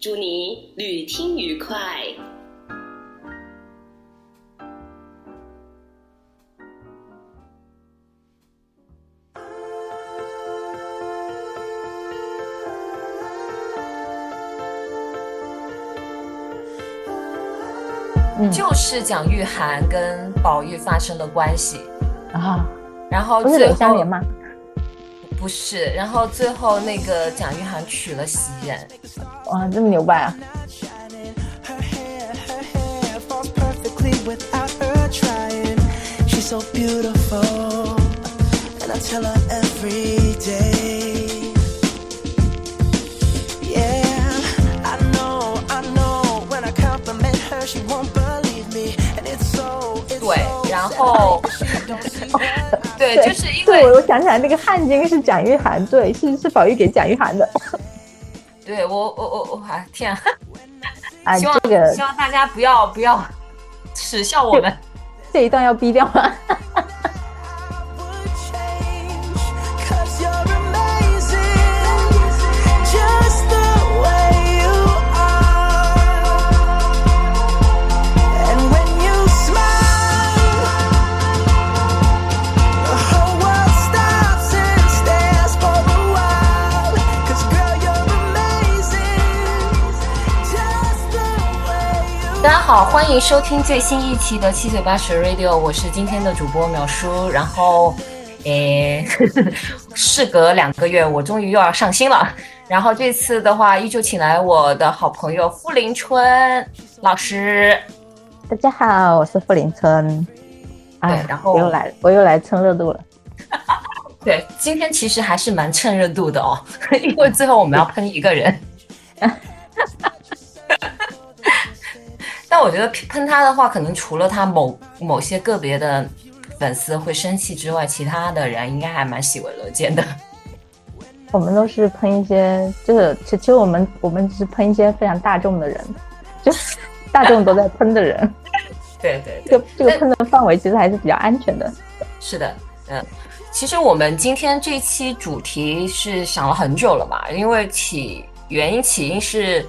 祝你旅听愉快。就是蒋玉菡跟宝玉发生的关系啊，然后不是柳湘莲吗？不是，然后最后那个蒋玉菡娶了袭人，哇，这么牛掰啊！对，然后。对，就是因为我我想起来那个汉奸是蒋玉菡，对，是是宝玉给蒋玉菡的。对我我我我啊天啊！希望这个希望大家不要不要耻笑我们，这一段要逼掉吗？好，欢迎收听最新一期的七嘴八舌 Radio，我是今天的主播淼叔。然后，诶，事隔两个月，我终于又要上新了。然后这次的话，依旧请来我的好朋友傅林春老师。大家好，我是傅林春。哎，然后我又来，我又来蹭热度了。对，今天其实还是蛮蹭热度的哦，因为最后我们要喷一个人。但我觉得喷他的话，可能除了他某某些个别的粉丝会生气之外，其他的人应该还蛮喜闻乐见的。我们都是喷一些，就是其其实我们我们只是喷一些非常大众的人，就是大众都在喷的人。对对，这个这个喷的范围其实还是比较安全的。是的，嗯，其实我们今天这期主题是想了很久了嘛，因为起原因起因是。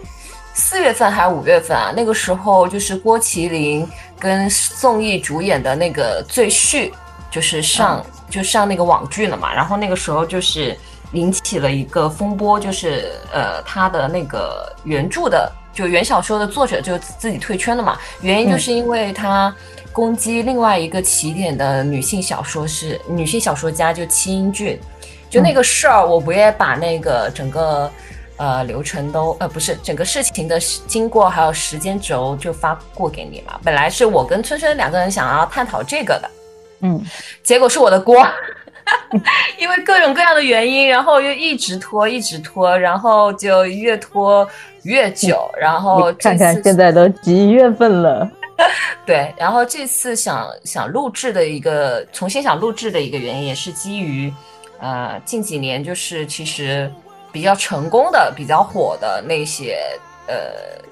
四月份还是五月份啊？那个时候就是郭麒麟跟宋轶主演的那个《赘婿》，就是上就上那个网剧了嘛。然后那个时候就是引起了一个风波，就是呃他的那个原著的就原小说的作者就自己退圈了嘛。原因就是因为他攻击另外一个起点的女性小说是女性小说家，就七英俊。就那个事儿，我不也把那个整个。呃，流程都呃不是整个事情的经过还有时间轴就发过给你嘛。本来是我跟春春两个人想要探讨这个的，嗯，结果是我的锅，因为各种各样的原因，然后又一直拖，一直拖，然后就越拖越久，然后看看现在都几月份了，对，然后这次想想录制的一个重新想录制的一个原因，也是基于呃近几年就是其实。比较成功的、比较火的那些呃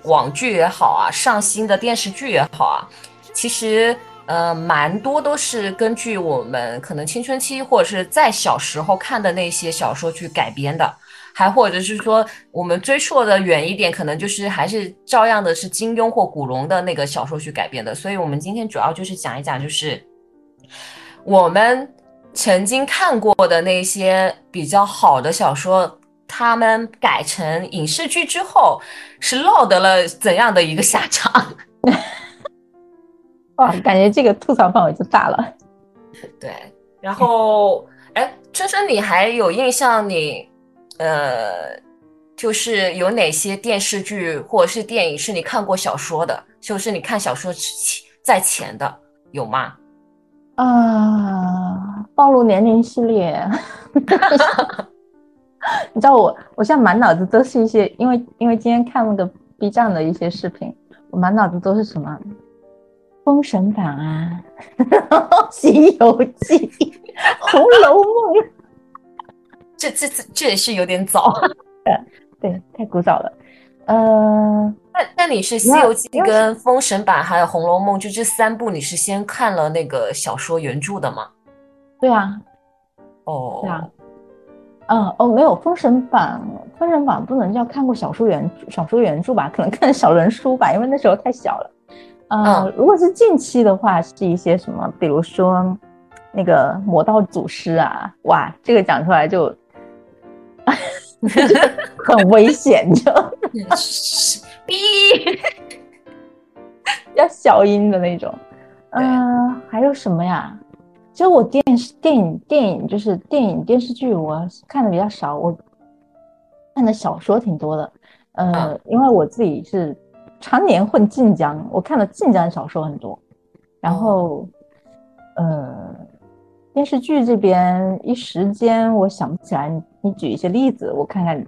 网剧也好啊，上新的电视剧也好啊，其实呃蛮多都是根据我们可能青春期或者是在小时候看的那些小说去改编的，还或者是说我们追溯的远一点，可能就是还是照样的是金庸或古龙的那个小说去改编的。所以我们今天主要就是讲一讲，就是我们曾经看过的那些比较好的小说。他们改成影视剧之后，是落得了怎样的一个下场？哇，感觉这个吐槽范围就大了。对，然后，哎，春春，你还有印象？你呃，就是有哪些电视剧或者是电影是你看过小说的？就是你看小说在前的，有吗？啊，暴露年龄系列。你知道我，我现在满脑子都是一些，因为因为今天看那个 B 站的一些视频，我满脑子都是什么《封神榜》啊，《西游记》《红楼梦》，这这这这也是有点早。对，太古早了。呃，那那你是《西游记》跟《封神榜》还有《红楼梦》，就这三部，你是先看了那个小说原著的吗？对啊，哦，对啊，嗯，哦，没有《封神榜》，《封神榜》不能叫看过小说原小说原著吧？可能看小人书吧，因为那时候太小了。嗯，如果是近期的话，是一些什么，比如说那个《魔道祖师》啊，哇，这个讲出来就。很危险，就逼要小音的那种。嗯，还有什么呀？其实我电视、电影、电影就是电影电视剧，我看的比较少。我看的小说挺多的。呃，因为我自己是常年混晋江，我看的晋江小说很多。然后，呃。电视剧这边一时间我想不起来，你举一些例子，我看看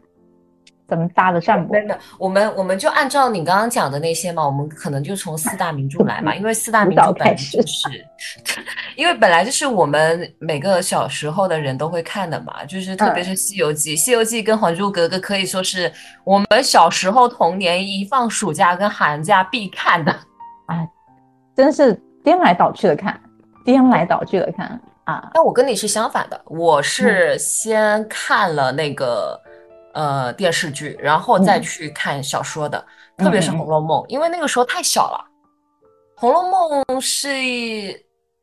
怎么搭得上不？真的，我们我们就按照你刚刚讲的那些嘛，我们可能就从四大名著来嘛，因为四大名著本来就是，因为本来就是我们每个小时候的人都会看的嘛，就是特别是《西游记》，《西游记》跟《还珠格格》可以说是我们小时候童年一放暑假跟寒假必看的，哎，真是颠来倒去的看，颠来倒去的看。啊，但我跟你是相反的，我是先看了那个呃电视剧，然后再去看小说的，特别是《红楼梦》，因为那个时候太小了，《红楼梦》是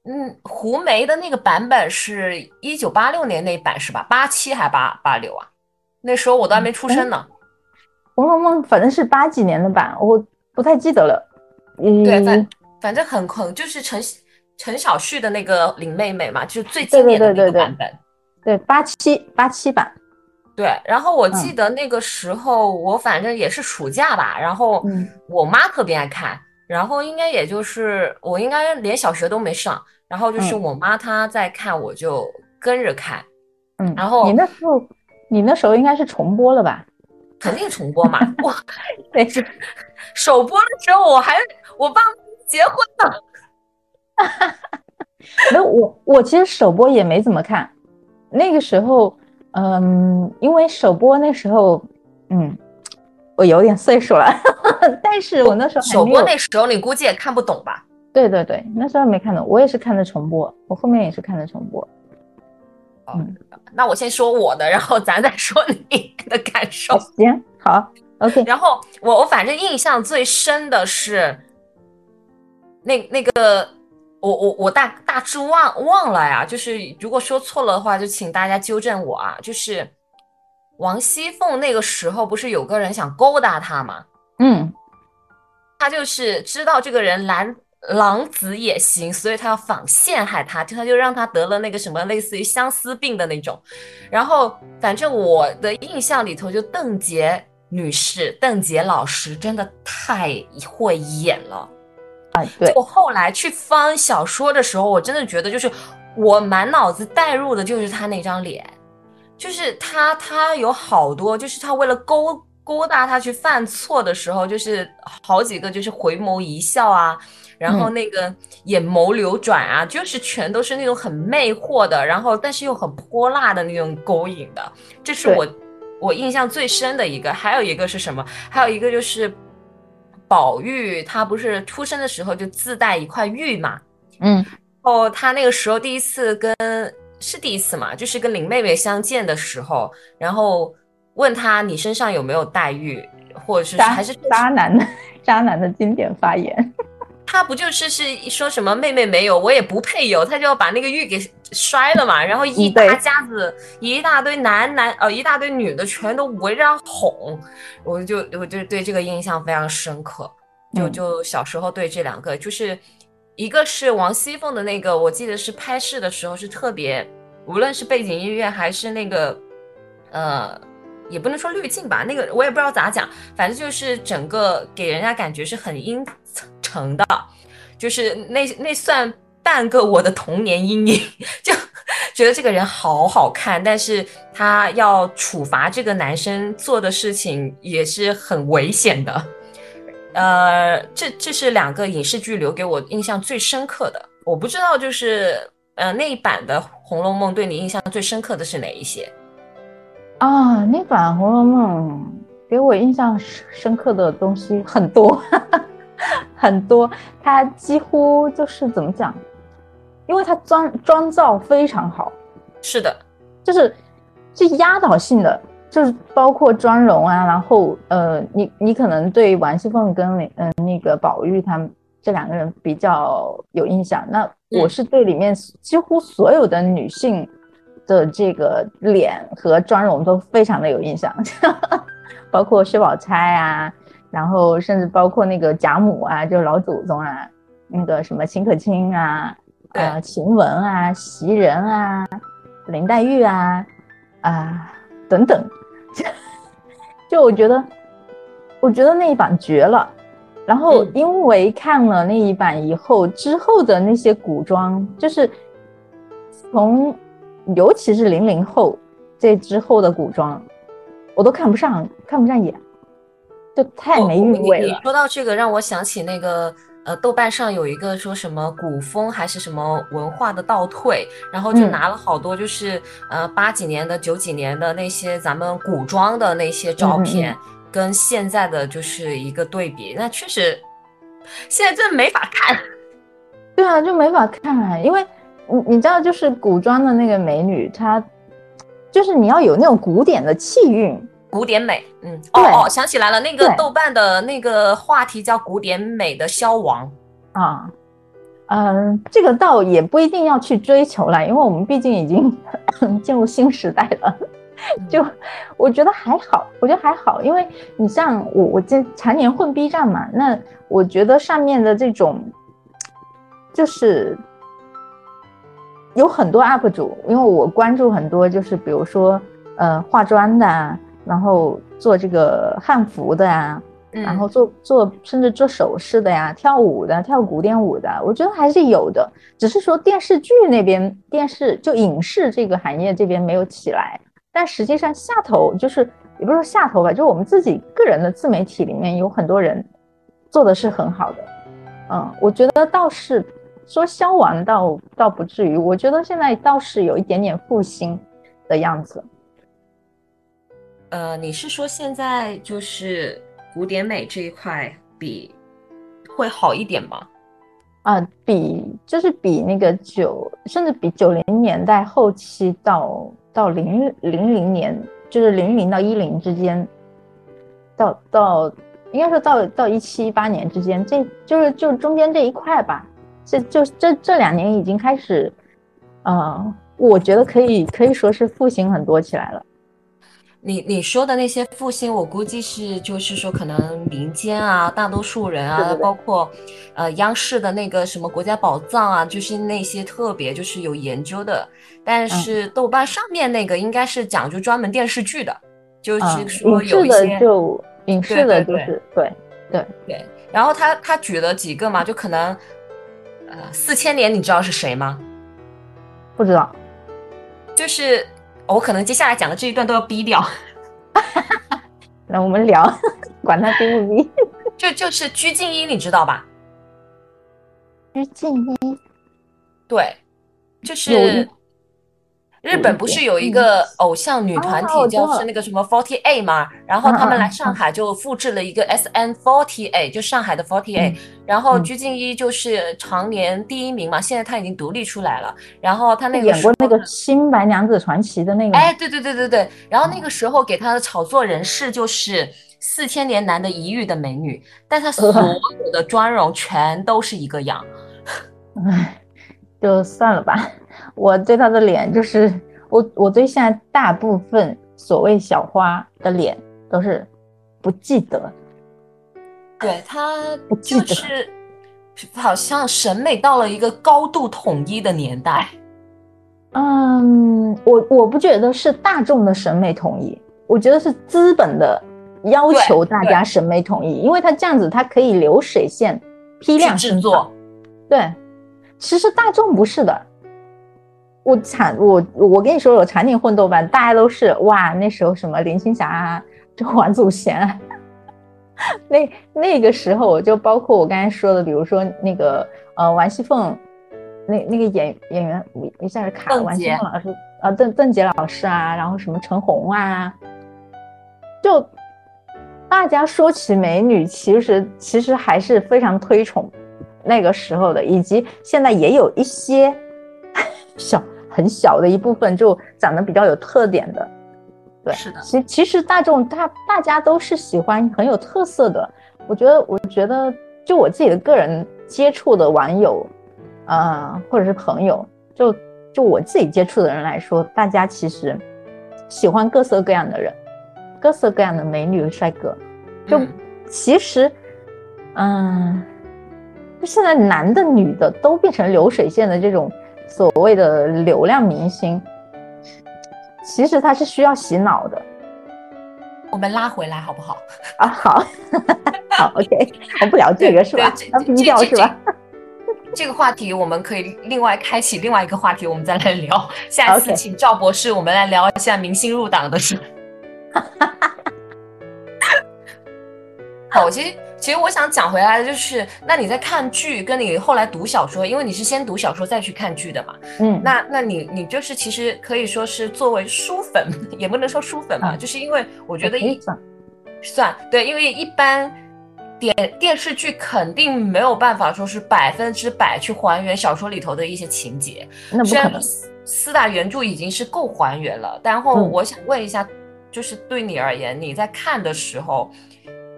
嗯胡梅的那个版本是一九八六年那版是吧？八七还八八六啊？那时候我都还没出生呢，《红楼梦》反正是八几年的版，我不太记得了。嗯，对，反反正很很就是陈。陈小旭的那个林妹妹嘛，就是最经典的那个版本，对八七八七版，对。然后我记得那个时候，我反正也是暑假吧，然后我妈特别爱看，然后应该也就是我应该连小学都没上，然后就是我妈她在看，我就跟着看，嗯。然后你那时候，你那时候应该是重播了吧？肯定重播嘛，我那是首播的时候，我还我爸结婚呢。哈哈，没有我，我其实首播也没怎么看。那个时候，嗯，因为首播那时候，嗯，我有点岁数了。但是我那时候首播那时候，你估计也看不懂吧？对对对，那时候没看懂，我也是看的重播，我后面也是看的重播。嗯，那我先说我的，然后咱再说你的感受。行，好，OK。然后我我反正印象最深的是那那个。我我我大大致忘忘了呀，就是如果说错了的话，就请大家纠正我啊。就是王熙凤那个时候不是有个人想勾搭她吗？嗯，她就是知道这个人狼狼子野心，所以她要仿陷害他，就他就让他得了那个什么类似于相思病的那种。然后反正我的印象里头，就邓婕女士、邓婕老师真的太会演了。啊，对，我后来去翻小说的时候，我真的觉得就是我满脑子带入的就是他那张脸，就是他他有好多，就是他为了勾勾搭他去犯错的时候，就是好几个就是回眸一笑啊，然后那个眼眸流转啊，就是全都是那种很魅惑的，然后但是又很泼辣的那种勾引的，这是我我印象最深的一个。还有一个是什么？还有一个就是。宝玉他不是出生的时候就自带一块玉嘛，嗯，然后，他那个时候第一次跟是第一次嘛，就是跟林妹妹相见的时候，然后问他你身上有没有黛玉，或者是还是渣男的渣男的经典发言。他不就是是说什么妹妹没有，我也不配有，他就要把那个玉给摔了嘛，然后一大家子一大堆男男呃一大堆女的全都围着哄，我就 我就对这个印象非常深刻，就就小时候对这两个就是一个是王熙凤的那个，我记得是拍摄的时候是特别，无论是背景音乐还是那个呃也不能说滤镜吧，那个我也不知道咋讲，反正就是整个给人家感觉是很阴。成的，就是那那算半个我的童年阴影，就觉得这个人好好看，但是他要处罚这个男生做的事情也是很危险的，呃，这这是两个影视剧留给我印象最深刻的。我不知道，就是呃那一版的《红楼梦》对你印象最深刻的是哪一些？啊，那版《红楼梦》给我印象深刻的东西很多，很多。它几乎就是怎么讲？因为它妆妆造非常好。是的，就是是压倒性的。就是包括妆容啊，然后呃，你你可能对王熙凤跟那嗯那个宝玉他们这两个人比较有印象。那我是对里面几乎所有的女性的这个脸和妆容都非常的有印象，包括薛宝钗啊，然后甚至包括那个贾母啊，就老祖宗啊，那个什么秦可卿啊，呃，晴雯啊，袭人啊，林黛玉啊，啊等等。就我觉得，我觉得那一版绝了。然后因为看了那一版以后，之后的那些古装，就是从尤其是零零后这之后的古装，我都看不上，看不上眼，就太没韵味了。你说到这个，让我想起那个。呃，豆瓣上有一个说什么古风还是什么文化的倒退，然后就拿了好多就是呃八几年的九几年的那些咱们古装的那些照片，跟现在的就是一个对比，那确实现在真的没法看。对啊，就没法看，因为你你知道，就是古装的那个美女，她就是你要有那种古典的气韵。古典美，嗯，哦哦，想起来了，那个豆瓣的那个话题叫“古典美的消亡”啊，嗯，这个倒也不一定要去追求了，因为我们毕竟已经 进入新时代了。就我觉得还好，我觉得还好，因为你像我，我这常年混 B 站嘛，那我觉得上面的这种就是有很多 UP 主，因为我关注很多，就是比如说呃化妆的。然后做这个汉服的呀，然后做做甚至做首饰的呀，跳舞的跳古典舞的，我觉得还是有的。只是说电视剧那边电视就影视这个行业这边没有起来，但实际上下头就是也不是说下头吧，就我们自己个人的自媒体里面有很多人做的是很好的。嗯，我觉得倒是说消亡倒倒不至于，我觉得现在倒是有一点点复兴的样子。呃，你是说现在就是古典美这一块比会好一点吗？啊，比就是比那个九，甚至比九零年代后期到到零零零年，就是零零到一零之间，到到应该说到到一七一八年之间，这就是就中间这一块吧。这就这这两年已经开始，呃，我觉得可以可以说是复兴很多起来了。你你说的那些复兴，我估计是就是说，可能民间啊，大多数人啊，包括，呃，央视的那个什么国家宝藏啊，就是那些特别就是有研究的。但是豆瓣上面那个应该是讲究专门电视剧的，就是说有一些就影视的，就是对对对。然后他他举了几个嘛，就可能，呃，四千年，你知道是谁吗？不知道，就是。我可能接下来讲的这一段都要逼掉，那我们聊，管他逼不逼，就就是鞠婧祎，你知道吧？鞠婧祎，对，就是。日本不是有一个偶像女团体叫是那个什么 Forty Eight 吗？然后他们来上海就复制了一个 S N Forty Eight，就上海的 Forty Eight。然后鞠婧祎就是常年第一名嘛，现在她已经独立出来了。然后她那个演过那个《新白娘子传奇》的那个，哎，对对对对对。然后那个时候给她的炒作人士就是四千年难得一遇的美女，但她所有的 妆容全都是一个样。唉，就算了吧。我对他的脸就是我，我对现在大部分所谓小花的脸都是不记得。对她就是好像审美到了一个高度统一的年代。嗯，我我不觉得是大众的审美统一，我觉得是资本的要求大家审美统一，因为它这样子它可以流水线批量制作。对，其实大众不是的。我产我我跟你说，我常年混豆瓣，大家都是哇，那时候什么林青霞啊，就王祖贤啊，那那个时候，我就包括我刚才说的，比如说那个呃，王熙凤，那那个演演员一下子卡了，王熙凤老师啊，邓邓婕老师啊，然后什么陈红啊，就大家说起美女，其实其实还是非常推崇那个时候的，以及现在也有一些 小很小的一部分，就长得比较有特点的。对，是的。其其实大众大大家都是喜欢很有特色的。我觉得，我觉得就我自己的个人接触的网友，啊，或者是朋友，就就我自己接触的人来说，大家其实喜欢各色各样的人，各色各样的美女帅哥。就其实，嗯，就现在男的女的都变成流水线的这种所谓的流量明星。其实他是需要洗脑的，我们拉回来好不好？啊，好，好，OK，我不聊这个是吧？要低调是吧？这个话题我们可以另外开启另外一个话题，我们再来聊。下一次请赵博士，我们来聊一下明星入党的事。好，我其实。其实我想讲回来的就是，那你在看剧，跟你后来读小说，因为你是先读小说再去看剧的嘛。嗯，那那你你就是其实可以说是作为书粉，也不能说书粉嘛，就是因为我觉得一算对，因为一般电电视剧肯定没有办法说是百分之百去还原小说里头的一些情节。那不可能。四大原著已经是够还原了，然后我想问一下，就是对你而言，你在看的时候，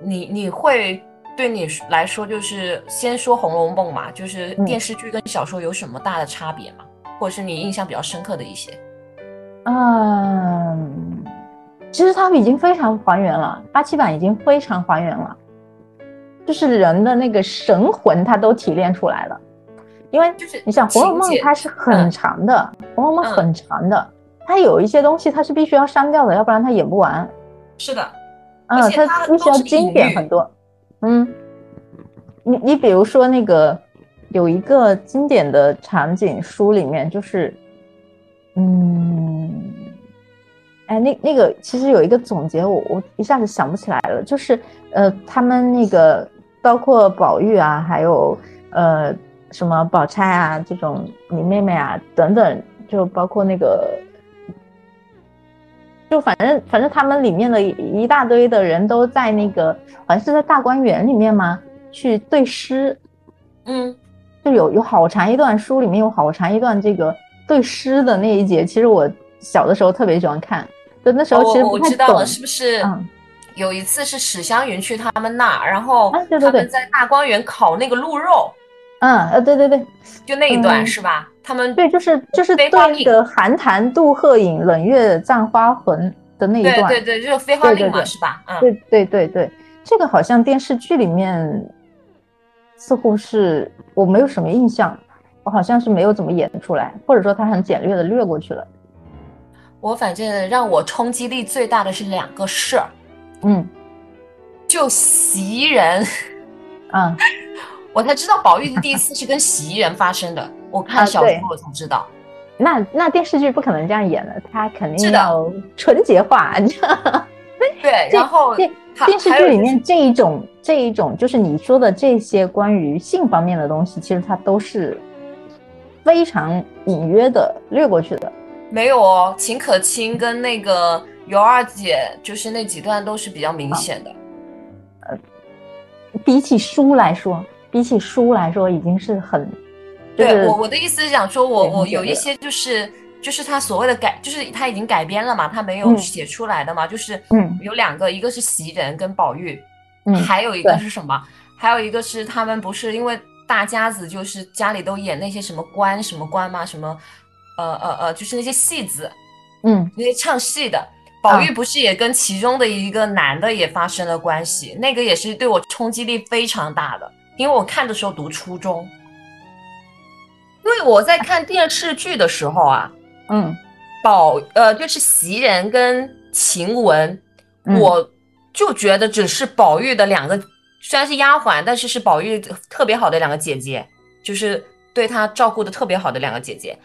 你你会。对你来说，就是先说《红楼梦》嘛，就是电视剧跟小说有什么大的差别吗？或者是你印象比较深刻的一些？嗯，其实他们已经非常还原了，八七版已经非常还原了，就是人的那个神魂，它都提炼出来了。因为就是你想《红楼梦》，它是很长的，《红楼梦》很长的，它有一些东西它是必须要删掉的，要不然它演不完。是的，嗯，它必须要经典很多。嗯，你你比如说那个有一个经典的场景，书里面就是，嗯，哎，那那个其实有一个总结，我我一下子想不起来了，就是呃，他们那个包括宝玉啊，还有呃什么宝钗啊这种你妹妹啊等等，就包括那个。就反正反正他们里面的一大堆的人都在那个，好像是在大观园里面吗？去对诗，嗯，就有有好长一段书里面有好长一段这个对诗的那一节。其实我小的时候特别喜欢看，就那时候其实我知道了，是不是？嗯，有一次是史湘云去他们那，然后他们在大观园烤那个鹿肉。嗯呃对对对，就那一段是吧？他们对就是就是对那个寒潭渡鹤影，冷月葬花魂的那一段，对对对，就是飞花令嘛是吧？嗯，对对对对，这个好像电视剧里面似乎是我没有什么印象，我好像是没有怎么演出来，或者说他很简略的略过去了。我反正让我冲击力最大的是两个事儿，嗯，就袭人，嗯。我才知道宝玉的第一次是跟袭人发生的。我看小说我才知道。那那电视剧不可能这样演的，他肯定要纯洁化。对，然后电电视剧里面这一种这一种，就是你说的这些关于性方面的东西，其实它都是非常隐约的略过去的。没有哦，秦可卿跟那个尤二姐，就是那几段都是比较明显的。呃，比起书来说。比起书来说，已经是很，对我我的意思是想说，我我有一些就是就是他所谓的改，就是他已经改编了嘛，他没有写出来的嘛，就是嗯，有两个，一个是袭人跟宝玉，嗯，还有一个是什么？还有一个是他们不是因为大家子就是家里都演那些什么官什么官吗？什么呃呃呃，就是那些戏子，嗯，那些唱戏的，宝玉不是也跟其中的一个男的也发生了关系？那个也是对我冲击力非常大的。因为我看的时候读初中，因为我在看电视剧的时候啊，嗯，宝呃就是袭人跟晴雯，我就觉得只是宝玉的两个，虽然是丫鬟，但是是宝玉特别好的两个姐姐，就是对他照顾的特别好的两个姐姐。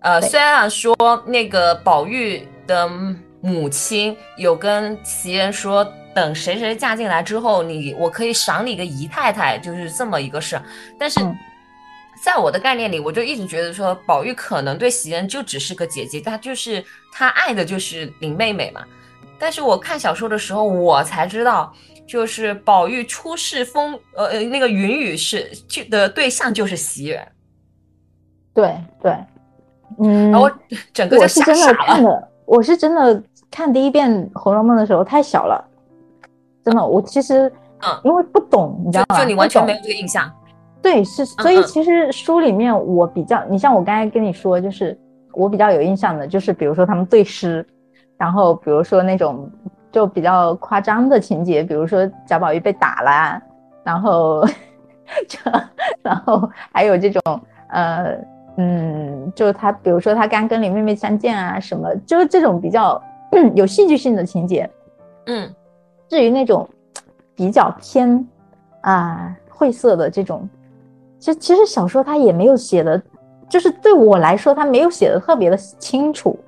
呃，虽然说那个宝玉的母亲有跟袭人说。等谁谁嫁进来之后，你我可以赏你个姨太太，就是这么一个事。但是，在我的概念里，我就一直觉得说，宝玉可能对袭人就只是个姐姐，她就是她爱的就是林妹妹嘛。但是我看小说的时候，我才知道，就是宝玉出世风，呃呃，那个云雨是就的对象就是袭人。对对，嗯，我整个我是真的看的，我是真的看第一遍《红楼梦》的时候太小了，真的，我其实嗯，因为不懂，你知道吗？就你完全没有这个印象。对，是，所以其实书里面我比较，你像我刚才跟你说，就是我比较有印象的，就是比如说他们对诗。然后，比如说那种就比较夸张的情节，比如说贾宝玉被打了，然后 就，然后还有这种呃嗯，就他比如说他刚跟林妹妹相见啊什么，就是这种比较 有戏剧性的情节。嗯，至于那种比较偏啊晦涩的这种，其实其实小说他也没有写的，就是对我来说他没有写的特别的清楚。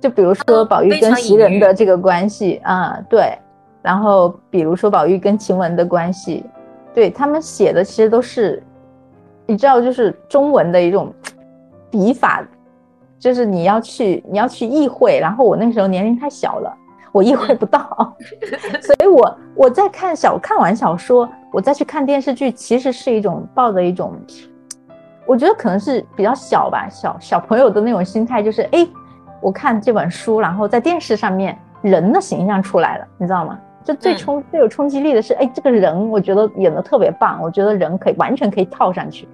就比如说宝玉跟袭人的这个关系啊，对，然后比如说宝玉跟晴雯的关系，对他们写的其实都是，你知道，就是中文的一种笔法，就是你要去你要去意会，然后我那时候年龄太小了，我意会不到，所以我我在看小看完小说，我再去看电视剧，其实是一种抱着一种，我觉得可能是比较小吧，小小朋友的那种心态，就是哎。我看这本书，然后在电视上面人的形象出来了，你知道吗？就最冲最有冲击力的是，哎，这个人我觉得演的特别棒，我觉得人可以完全可以套上去。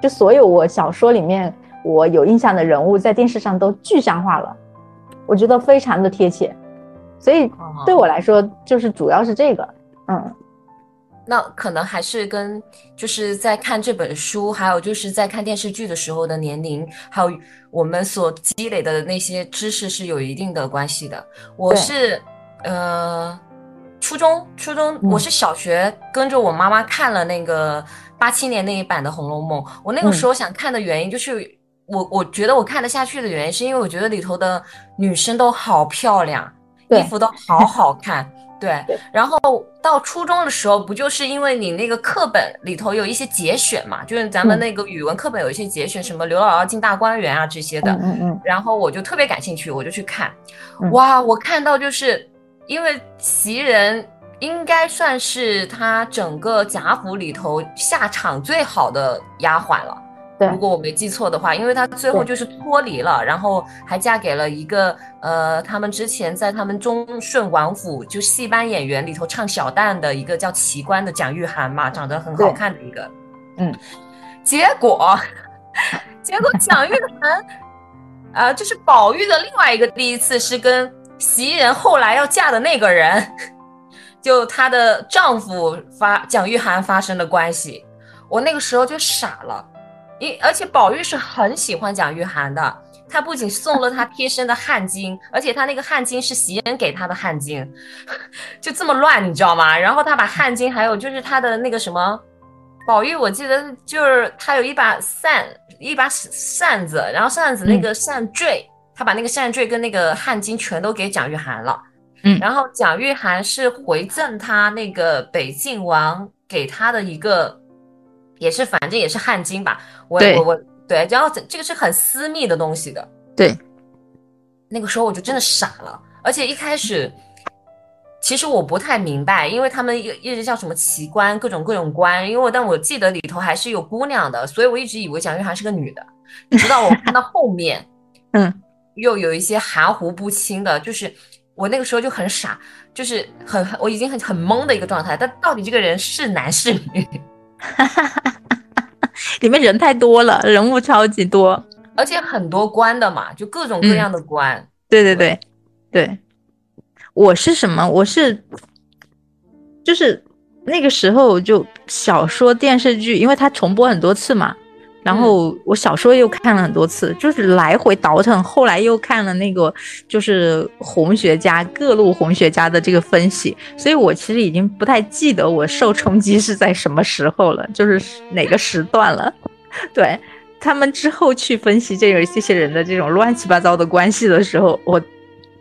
就所有我小说里面我有印象的人物，在电视上都具象化了，我觉得非常的贴切。所以对我来说，就是主要是这个，嗯。那可能还是跟就是在看这本书，还有就是在看电视剧的时候的年龄，还有我们所积累的那些知识是有一定的关系的。我是呃初中，初中我是小学跟着我妈妈看了那个八七年那一版的《红楼梦》。我那个时候想看的原因就是我我觉得我看得下去的原因，是因为我觉得里头的女生都好漂亮，衣服都好好看。对，然后到初中的时候，不就是因为你那个课本里头有一些节选嘛，就是咱们那个语文课本有一些节选，什么刘姥姥进大观园啊这些的，嗯嗯，然后我就特别感兴趣，我就去看，哇，我看到就是因为袭人应该算是他整个贾府里头下场最好的丫鬟了。如果我没记错的话，因为她最后就是脱离了，然后还嫁给了一个呃，他们之前在他们忠顺王府就戏班演员里头唱小旦的一个叫奇观的蒋玉菡嘛，长得很好看的一个，嗯，结果 结果蒋玉菡啊，就是宝玉的另外一个第一次是跟袭人后来要嫁的那个人，就她的丈夫发蒋玉菡发生的关系，我那个时候就傻了。因而且宝玉是很喜欢蒋玉菡的，他不仅送了他贴身的汗巾，而且他那个汗巾是袭人给他的汗巾，就这么乱，你知道吗？然后他把汗巾，还有就是他的那个什么，宝玉我记得就是他有一把扇，一把扇子，然后扇子那个扇坠，他把那个扇坠跟那个汗巾全都给蒋玉菡了，嗯，然后蒋玉菡是回赠他那个北静王给他的一个。也是，反正也是汗巾吧。我我我，对，然后这这个是很私密的东西的。对，那个时候我就真的傻了，而且一开始其实我不太明白，因为他们一一直叫什么奇观，各种各种观。因为但我记得里头还是有姑娘的，所以我一直以为蒋玉菡是个女的。直到我看到后面，嗯，又有一些含糊不清的，就是我那个时候就很傻，就是很我已经很很懵的一个状态。但到底这个人是男是女？哈哈哈哈哈！里面人太多了，人物超级多，而且很多关的嘛，就各种各样的官。对对对对，我是什么？我是就是那个时候就小说、电视剧，因为它重播很多次嘛。然后我小说又看了很多次，就是来回倒腾。后来又看了那个，就是红学家各路红学家的这个分析，所以我其实已经不太记得我受冲击是在什么时候了，就是哪个时段了。对他们之后去分析这个这些人的这种乱七八糟的关系的时候，我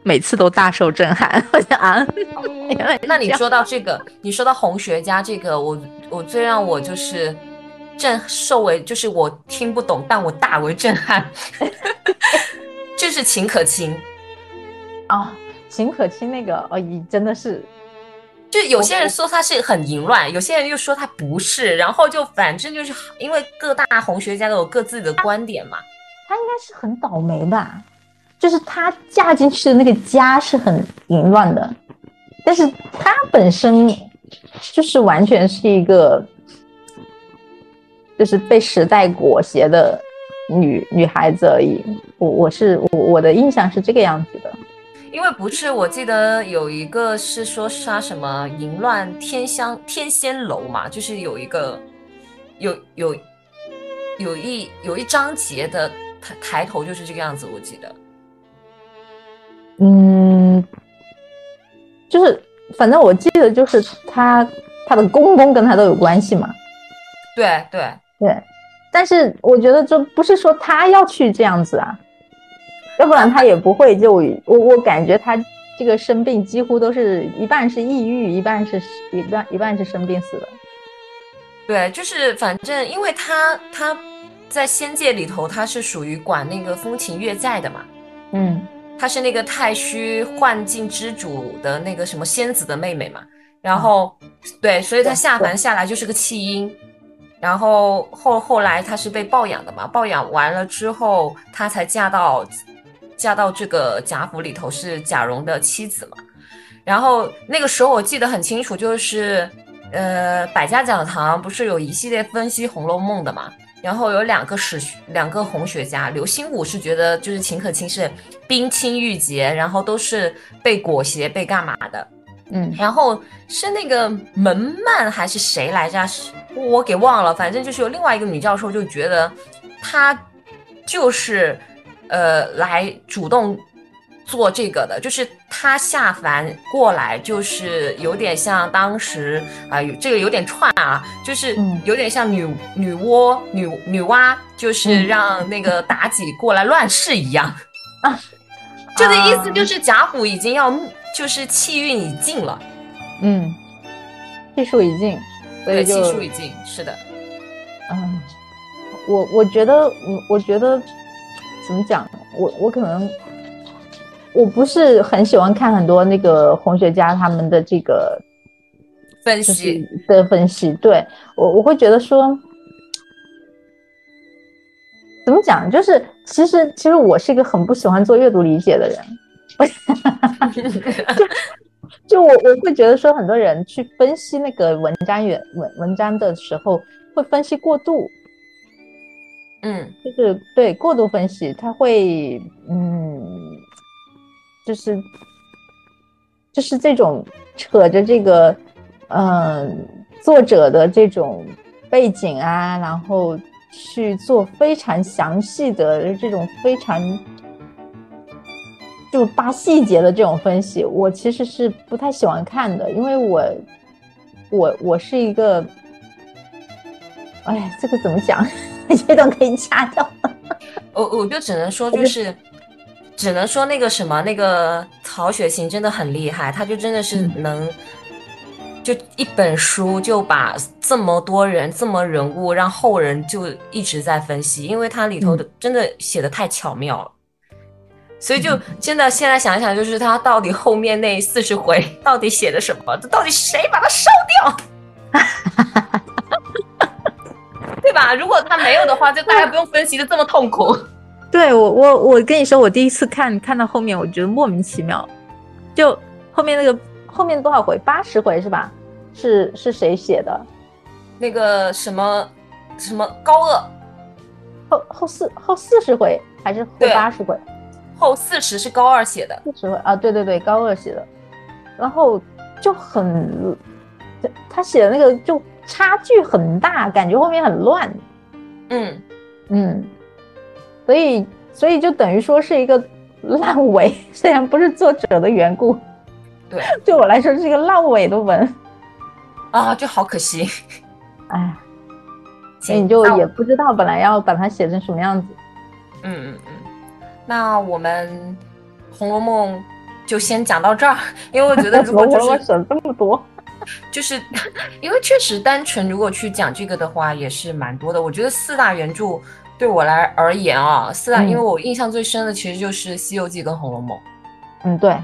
每次都大受震撼。我想啊，那你说到这个，你说到红学家这个，我我最让我就是震受为就是我听不懂，但我大为震撼，就是秦可卿啊，秦可卿那个哦，真的是。就有些人说他是很淫乱，有些人又说他不是，然后就反正就是因为各大红学家都有各自的观点嘛。他应该是很倒霉吧？就是他嫁进去的那个家是很淫乱的，但是他本身就是完全是一个，就是被时代裹挟的女女孩子而已。我我是我我的印象是这个样子的。因为不是，我记得有一个是说杀什么淫乱天香天仙楼嘛，就是有一个有有有一有一章节的抬抬头就是这个样子，我记得。嗯，就是反正我记得就是他他的公公跟他都有关系嘛。对对对，但是我觉得这不是说他要去这样子啊。要不然他也不会就我我感觉他这个生病几乎都是一半是抑郁，一半是一半一半是生病死的。对，就是反正因为他他在仙界里头他是属于管那个风情月债的嘛，嗯，他是那个太虚幻境之主的那个什么仙子的妹妹嘛，然后对，所以他下凡下来就是个弃婴，然后后后来她是被抱养的嘛，抱养完了之后她才嫁到。嫁到这个贾府里头是贾蓉的妻子嘛，然后那个时候我记得很清楚，就是呃百家讲堂不是有一系列分析《红楼梦》的嘛，然后有两个史两个红学家，刘心武是觉得就是秦可卿是冰清玉洁，然后都是被裹挟被干嘛的，嗯，然后是那个门曼还是谁来着？我给忘了，反正就是有另外一个女教授就觉得她就是。呃，来主动做这个的，就是她下凡过来，就是有点像当时啊，这个有点串啊，就是有点像女女娲女女娲，就是让那个妲己过来乱世一样啊，这个意思就是贾府已经要就是气运已尽了，嗯，气数已尽，对，气数已尽，是的，嗯，我我觉得，我我觉得。怎么讲？我我可能我不是很喜欢看很多那个红学家他们的这个分析的分析。对我我会觉得说，怎么讲？就是其实其实我是一个很不喜欢做阅读理解的人。就 就我我会觉得说，很多人去分析那个文章原文文章的时候，会分析过度。嗯，就是对过度分析，他会嗯，就是就是这种扯着这个嗯作者的这种背景啊，然后去做非常详细的这种非常就扒细节的这种分析，我其实是不太喜欢看的，因为我我我是一个，哎，这个怎么讲？这段可以掐掉。我我就只能说，就是只能说那个什么，那个曹雪芹真的很厉害，他就真的是能，就一本书就把这么多人、这么人物，让后人就一直在分析，因为它里头的真的写的太巧妙了。所以就真的现在想一想，就是他到底后面那四十回 到底写的什么？这到底谁把它烧掉？对吧？如果他没有的话，就大家不用分析的这么痛苦。对我，我我跟你说，我第一次看看到后面，我觉得莫名其妙。就后面那个后面多少回？八十回是吧？是是谁写的？那个什么什么高鹗？后后四后四十回还是后八十回？后四十是高二写的。四十啊，对对对，高二写的。然后就很，他写的那个就。差距很大，感觉后面很乱。嗯嗯，所以所以就等于说是一个烂尾，虽然不是作者的缘故，对，对我来说是一个烂尾的文啊，就好可惜。哎，所以你就也不知道本来要把它写成什么样子。嗯嗯嗯，那我们《红楼梦》就先讲到这儿，因为我觉得如果 就我是省这么多，就是因为确实单纯如果去讲这个的话，也是蛮多的。我觉得四大原著对我来而言啊，四大，嗯因为我印象最深的其实就是《西游记》跟《红楼梦》。嗯，对。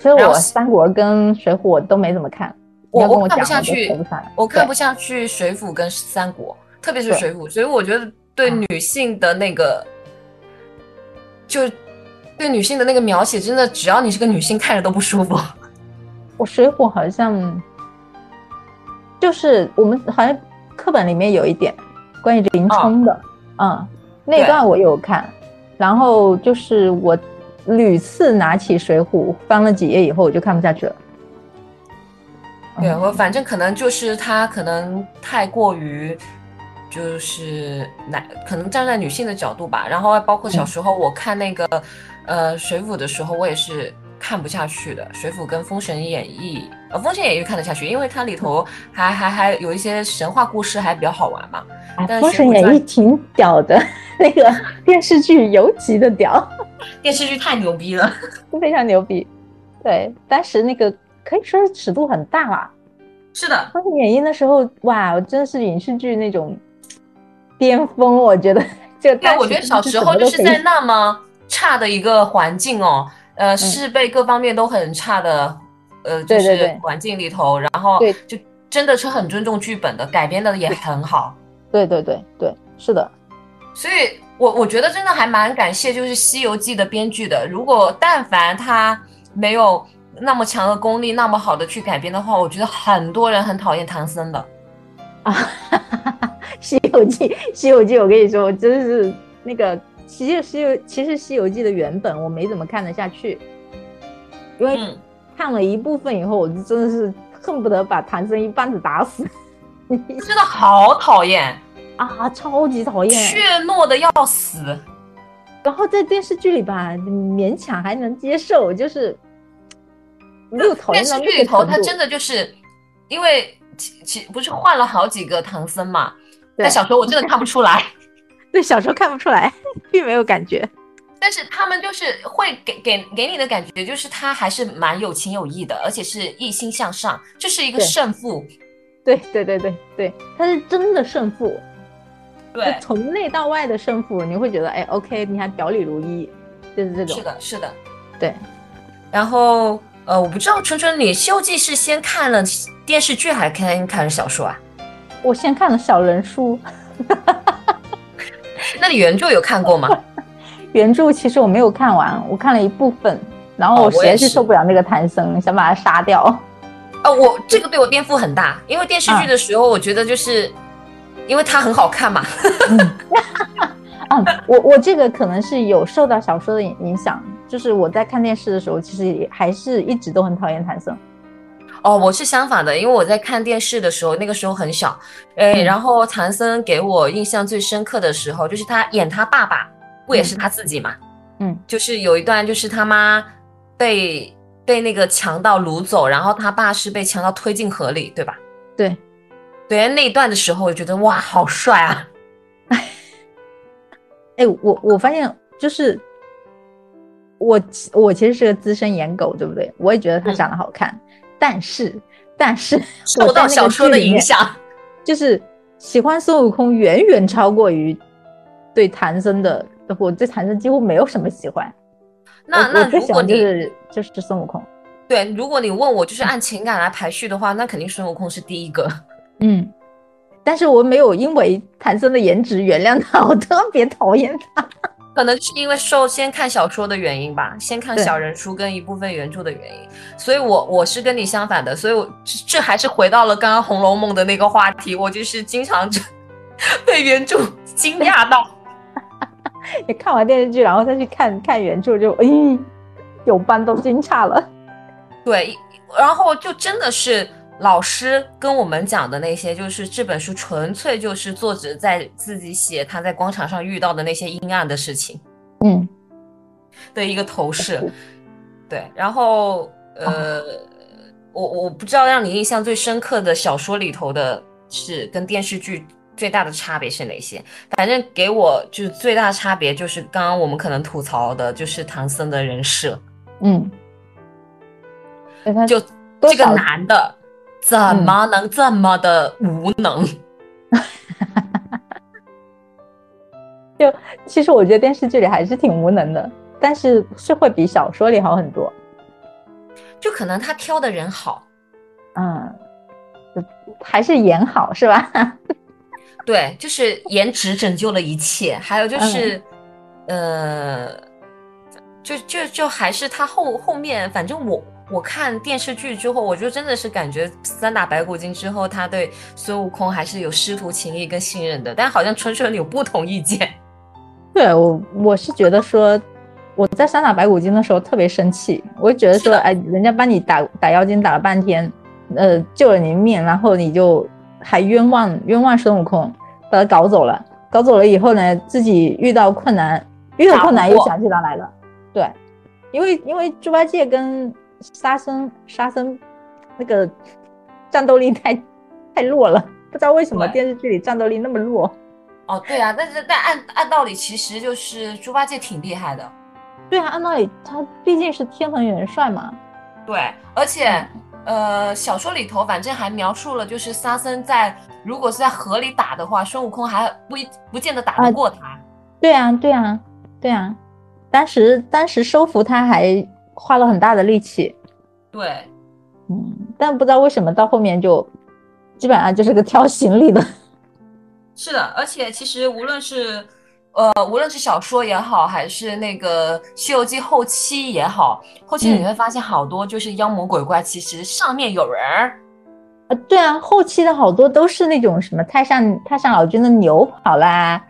所以我三国跟水浒我都没怎么看，我我看不下去我看不下去水浒跟三国，特别是水浒，所以我觉得对啊女性的那个，就对女性的那个描写，真的只要你是个女性，看着都不舒服。我水浒好像就是我们好像课本里面有一点关于林冲的，嗯，那段我有看，然后就是我屡次拿起水浒翻了几页以后，我就看不下去了。嗯对我反正可能就是他可能太过于。就是男，可能站在女性的角度吧，然后包括小时候我看那个，呃，水浒的时候，我也是看不下去的。水浒跟《封神演义》，呃，《封神演义》看得下去，因为它里头还还还有一些神话故事，还比较好玩嘛。哎但封神演义》挺屌的，那个电视剧尤其的屌，电视剧太牛逼了。非常牛逼。对，当时那个可以说是尺度很大啦。是的，《封神演义》那时候，哇，真的是影视剧那种巅峰，我觉得 这个对，我觉得小时候就是在那么差的一个环境哦，呃，是被各方面都很差的，呃，就是环境里头，然后对就真的是很尊重剧本的，改编的也很好。对对对对，是的，所以我我觉得真的还蛮感谢，就是《西游记》的编剧的。如果但凡他没有那么强的功力，那么好的去改编的话，我觉得很多人很讨厌唐僧的。啊，《西游记》《西游记》，我跟你说，我真是那个西游西游，其实《西游记》的原本我没怎么看得下去，因为嗯，看了一部分以后，我就真的是恨不得把唐僧一棒子打死。真的好讨厌，啊，超级讨厌。怯懦的要死。然后在电视剧里吧，勉强还能接受，就是没有讨厌电到那个视剧里头，他真的就是因为其其不是换了好几个唐僧嘛？对但小时候我真的看不出来，对小时候看不出来，并没有感觉。但是他们就是会给给给你的感觉，就是他还是蛮有情有义的，而且是一心向上，就是一个对胜负。对对对对对，他是真的胜负，对，从内到外的胜负，你会觉得哎，OK，你还表里如一，就是这种。是的，是的。对，然后呃，我不知道春春，你《西游记》是先看了电视剧还是看看了小说啊？我先看了小人书，那你原著有看过吗？原著其实我没有看完，我看了一部分，然后哦我实在是受不了那个唐僧，想把他杀掉。哦，我这个对我颠覆很大，因为电视剧的时候，我觉得就是因为它很好看嘛。嗯，我我这个可能是有受到小说的影影响，就是我在看电视的时候，其实也还是一直都很讨厌唐僧。哦，我是相反的，因为我在看电视的时候，那个时候很小，哎，嗯然后唐僧给我印象最深刻的时候，就是他演他爸爸，不也是他自己嘛？嗯，就是有一段，就是他妈被被那个强盗掳走，然后他爸是被强盗推进河里，对吧？对，对，那一段的时候，我觉得哇，好帅啊！哎，我我发现就是我我其实是个资深颜狗，对不对？我也觉得他嗯长得好看，但是但是 受到小说的影，响，就是喜欢孙悟空远远超过于对唐僧的，我对唐僧几乎没有什么喜欢。那那如果你就是就是孙悟空，对，如果你问我就是按情感来排序的话，那肯定孙悟空是第一个。嗯，但是我没有因为唐僧的颜值原谅他，我特别讨厌他。可能是因为受先看小说的原因吧，先看小人书跟一部分原著的原因，所以我我是跟你相反的，所以我这这还是回到了刚刚《红楼梦》的那个话题，我就是经常被原著惊讶到。你看完电视剧，然后再去看看原著就，哎，有斑都惊诧了。对，然后就真的是老师跟我们讲的那些，就是这本书纯粹就是作者在自己写他在广场上遇到的那些阴暗的事情。嗯，的一个头饰。对，然后呃，我我不知道让你印象最深刻的小说里头的是跟电视剧最大的差别是哪些？反正给我就是最大的差别就是刚刚我们可能吐槽的，就是唐僧的人设。嗯，就这个男的怎么能这么的无能？就其实我觉得电视剧里还是挺无能的，但是是会比小说里好很多。就可能他挑的人好，嗯，还是演好是吧？对，就是颜值拯救了一切。还有就是，呃，就就就还是他后后面，反正我我看电视剧之后，我就真的是感觉三打白骨精之后，他对孙悟空还是有师徒情谊跟信任的。但好像春春有不同意见。对我，我是觉得说，我在三打白骨精的时候特别生气，我就觉得说，哎，人家帮你打打妖精打了半天，呃，救了你命，然后你就还冤枉冤枉孙悟空，把他搞走了，搞走了以后呢，自己遇到困难，遇到困难又想起他来了，对，因为因为猪八戒跟沙僧沙僧那个战斗力太太弱了，不知道为什么电视剧里战斗力那么弱。哦，对啊，但是但按按道理，其实就是猪八戒挺厉害的。对啊，按道理他毕竟是天蓬元帅嘛。对，而且呃，小说里头反正还描述了，就是沙僧在如果是在河里打的话，孙悟空还不一不见得打得过他。对啊，对啊，对啊，当时当时收服他还花了很大的力气。对，嗯，但不知道为什么到后面就基本上就是个挑行李的。是的，而且其实无论是，呃，无论是小说也好，还是那个《西游记》后期也好，后期你会发现好多就是妖魔鬼怪，其实上面有人儿。啊，对啊，后期的好多都是那种什么太上太上老君的牛跑啦，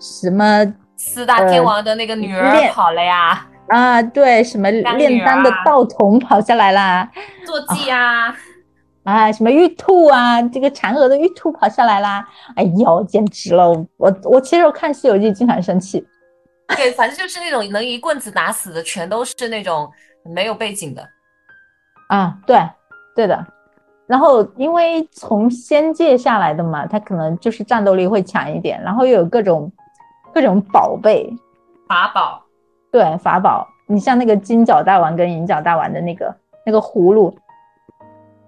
什么四大天王的那个女儿跑了呀，啊，对，什么炼丹的道童跑下来啦，坐骑啊。啊，什么玉兔啊，这个嫦娥的玉兔跑下来啦！哎呦，简直了！我我其实我看《西游记》经常生气。对，反正就是那种能一棍子打死的，全都是那种没有背景的。啊，对，对的。然后因为从仙界下来的嘛，他可能就是战斗力会强一点，然后又有各种各种宝贝法宝。对，法宝。你像那个金角大王跟银角大王的那个那个葫芦，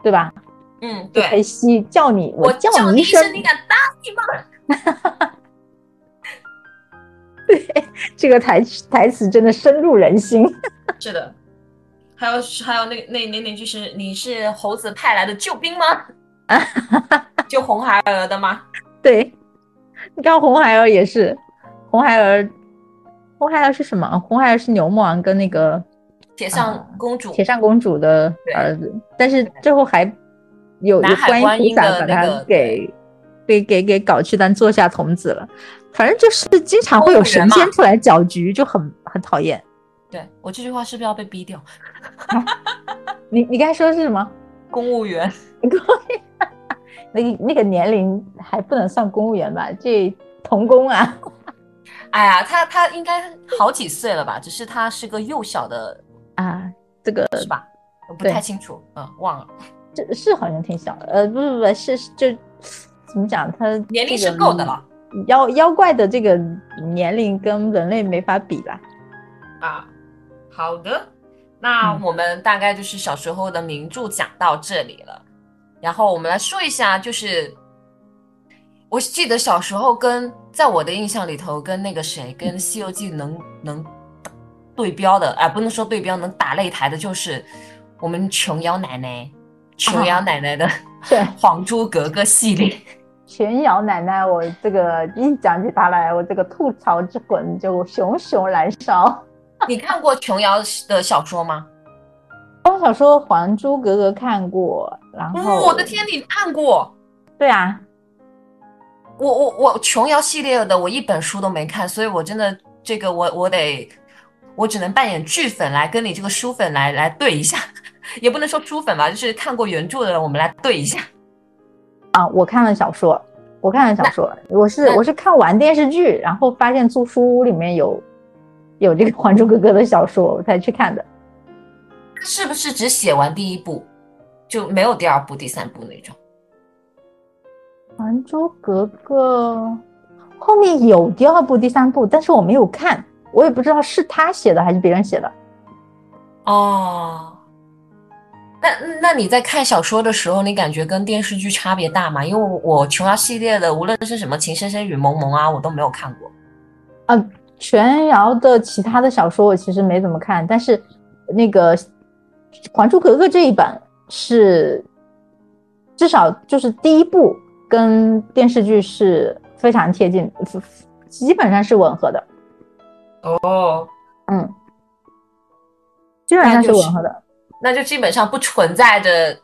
对吧？嗯，对，黑西叫你，我叫你一声，你敢答应吗？对，这个台台词真的深入人心。是的，还有还有那那那那句是你是猴子派来的救兵吗？救红孩儿的吗？对，你看红孩儿也是，红孩儿，红孩儿是什么？红孩儿是牛魔王跟那个铁扇公主，铁扇公主的儿子，但是最后还。有有观音菩萨把他给给给给搞去当座下童子了，反正就是经常会有神仙出来搅局，就很很讨厌。对我这句话是不是要被逼掉？你你刚才说的是什么？公务员？那那个年龄还不能算公务员吧？这童工啊！哎呀，他他应该好几岁了吧？只是他是个幼小的啊，这个是吧？我不太清楚，嗯，忘了。这是好像挺小的，呃，不不不是就怎么讲，他年龄是够的了。妖妖怪的这个年龄跟人类没法比啦。啊，好的，那我们大概就是小时候的名著讲到这里了，然后我们来说一下，就是我记得小时候跟在我的印象里头，跟那个谁，跟《西游记》能能对标的，哎，不能说对标，能打擂台的，就是我们琼瑶奶奶。琼瑶奶奶的 对《还珠格格》系列，琼瑶奶奶，我这个一讲起她来，我这个吐槽之魂就熊熊燃烧。你看过琼瑶的小说吗？我小说《还珠格格》看过，然后我的天，你看过？对啊，我我我琼瑶系列的我一本书都没看，所以我真的这个我我得我只能扮演剧粉来跟你这个书粉来来对一下。也不能说书粉吧，就是看过原著的人，我们来对一下。啊，我看了小说，我看了小说，我是我是看完电视剧，然后发现租书屋里面有有这个 《还珠格格》的小说，我才去看的。是不是只写完第一部就没有第二部、第三部那种？《还珠格格》后面有第二部、第三部，但是我没有看，我也不知道是他写的还是别人写的。哦。那那你在看小说的时候，你感觉跟电视剧差别大吗？因为我琼瑶系列的，无论是什么《情深深雨蒙蒙》啊，我都没有看过。呃，琼瑶的其他的小说我其实没怎么看，但是那个《还珠格格》这一版是至少就是第一部跟电视剧是非常贴近，基本上是吻合的。哦，嗯，基本上是吻合的。那就基本上不存在着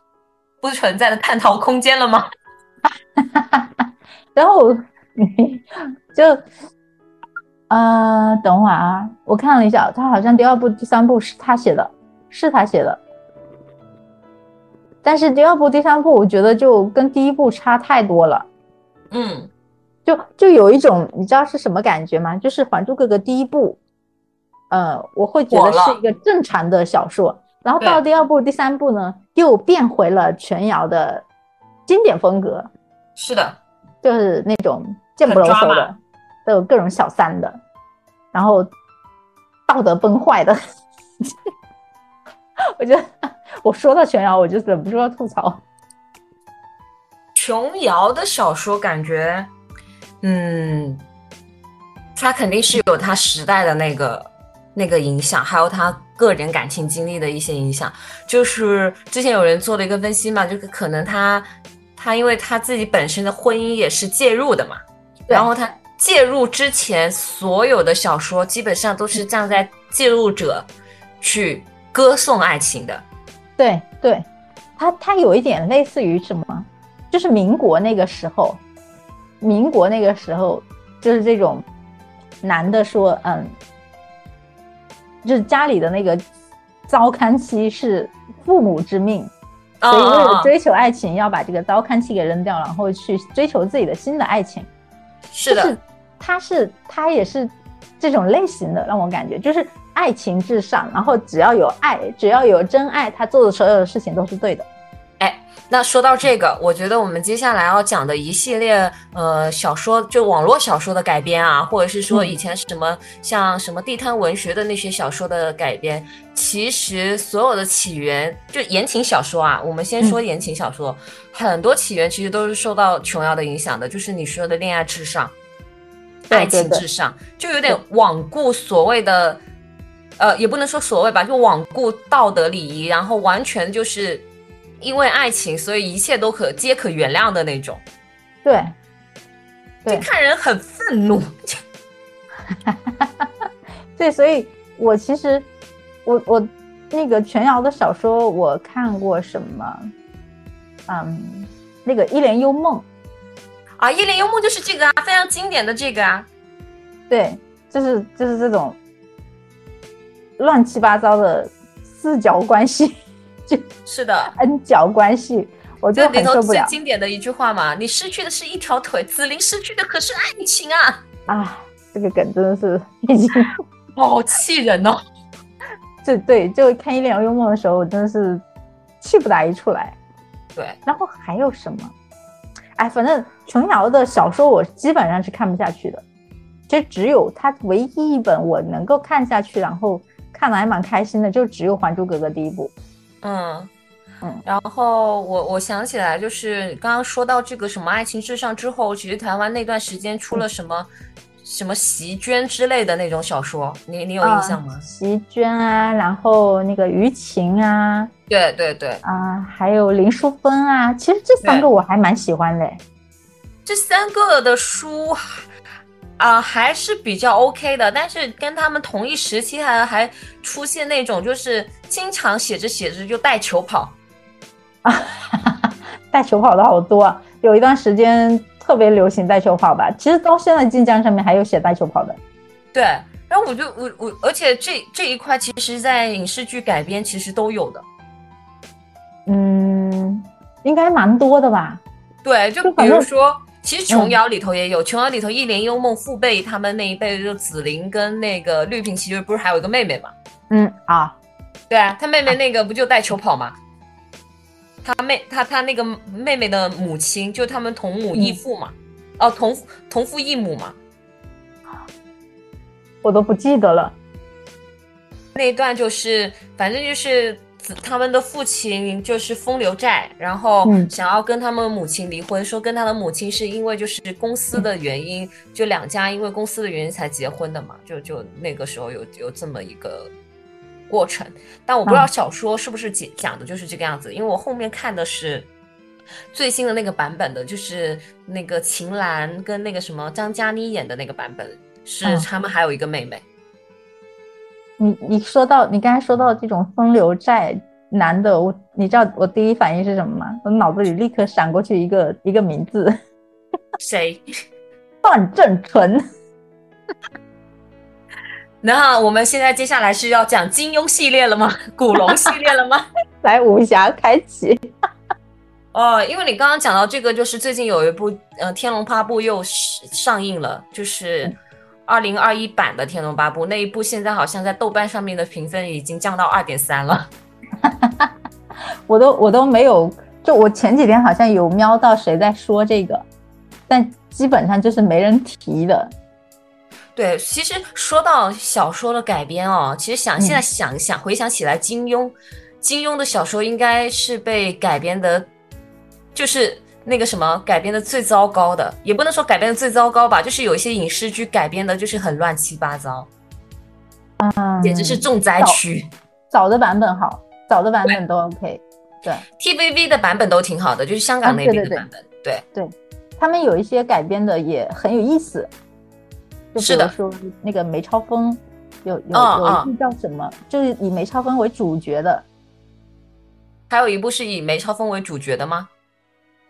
不存在的探讨空间了吗？然后 就呃，等会儿啊，我看了一下，他好像第二部、第三部是他写的，是他写的。但是第二部、第三部，我觉得就跟第一部差太多了。嗯，就就有一种你知道是什么感觉吗？就是《还珠格格》第一部，呃，我会觉得是一个正常的小说。然后到第二部、第三部呢，又变回了琼瑶的经典风格。是的，就是那种贱不搂手的，都有各种小三的，然后道德崩坏的。我觉得我说到琼瑶，我就忍不住要吐槽。琼瑶的小说感觉，嗯，他肯定是有他时代的那个。那个影响，还有他个人感情经历的一些影响，就是之前有人做了一个分析嘛，就是可能他他因为他自己本身的婚姻也是介入的嘛，然后他介入之前所有的小说基本上都是站在介入者去歌颂爱情的，对对，他他有一点类似于什么，就是民国那个时候，民国那个时候就是这种男的说嗯。就是家里的那个糟糠妻是父母之命，所以为了追求爱情，要把这个糟糠妻给扔掉，然后去追求自己的新的爱情。是的，他是他也是这种类型的，让我感觉就是爱情至上，然后只要有爱，只要有真爱，他做的所有的事情都是对的。哎那说到这个，我觉得我们接下来要讲的一系列呃小说，就网络小说的改编啊，或者是说以前什么像什么地摊文学的那些小说的改编，其实所有的起源就言情小说啊，我们先说言情小说，很多起源其实都是受到琼瑶的影响的，就是你说的恋爱至上，爱情至上，就有点罔顾所谓的，呃，也不能说所谓吧，就罔顾道德礼仪，然后完全就是。因为爱情，所以一切都可皆可原谅的那种，对，就看人很愤怒。对，所以我其实我我那个全瑶的小说我看过什么？嗯，那个《一帘幽梦》啊，《一帘幽梦》就是这个啊，非常经典的这个啊。对，就是就是这种乱七八糟的四角关系。就是的，N 角关系，我就很受不了。最经典的一句话嘛，你失去的是一条腿，紫菱失去的可是爱情啊！啊，这个梗真的是已经 好气人哦。就对，就看《一帘幽梦》的时候，我真的是气不打一处来。对，然后还有什么？哎，反正琼瑶的小说我基本上是看不下去的，就只有她唯一一本我能够看下去，然后看的还蛮开心的，就只有《还珠格格》第一部。嗯嗯，然后我我想起来，就是刚刚说到这个什么爱情至上之后，其实台湾那段时间出了什么什么席绢之类的那种小说，你你有印象吗？席绢啊，然后那个于情啊，对对对啊，还有林淑芬啊，其实这三个我还蛮喜欢的。这三个的书。啊，还是比较 OK 的，但是跟他们同一时期还还出现那种，就是经常写着写着就带球跑，啊，带球跑的好多，有一段时间特别流行带球跑吧。其实到现在晋江上面还有写带球跑的，对。然后我就我我，而且这这一块其实，在影视剧改编其实都有的，嗯，应该蛮多的吧？对，就比如说。其实琼瑶里头也有，琼瑶里头一帘幽梦父辈他们那一辈就紫菱跟那个绿萍，其实不是还有一个妹妹吗？嗯啊，对啊，他妹妹那个不就带球跑吗？他妹他他那个妹妹的母亲就他们同母异父嘛，哦同同父异母嘛，我都不记得了。那一段就是反正就是他们的父亲就是风流债，然后嗯想要跟他们母亲离婚，说跟他的母亲是因为就是公司的原因，就两家因为公司的原因才结婚的嘛，就就那个时候有有这么一个过程，但我不知道嗯小说是不是讲讲的就是这个样子，因为我后面看的是。最新的那个版本的，就是那个秦岚跟那个什么张嘉倪演的那个版本，是嗯他们还有一个妹妹。你你说到你刚才说到这种风流债男的，我你知道我第一反应是什么吗？我脑子里立刻闪过去一个一个名字，谁？段正淳。那我们现在接下来是要讲金庸系列了吗？古龙系列了吗？来武侠开启，哦，因为你刚刚讲到这个，就是最近有一部呃《天龙八部》又是上映了，就是二零二一版的《天龙八部》那一部，现在好像在豆瓣上面的评分已经降到二点三了。我都我都没有，就我前几天好像有瞄到谁在说这个，但基本上就是没人提的。对，其实说到小说的改编哦，其实想嗯现在想想回想起来，金庸，金庸的小说应该是被改编的，就是那个什么改编的最糟糕的，也不能说改编的最糟糕吧，就是有一些影视剧改编的就是很乱七八糟，嗯，简直是重灾区。早的版本好，早的版本都 OK。对。TVB 的版本都挺好的，就是香港那边的版本，对。对。他们有一些改编的也很有意思，就是的。说那个梅超风，有有嗯有一部叫什么，就是以梅超风为主角的，还有一部是以梅超风为主角的吗？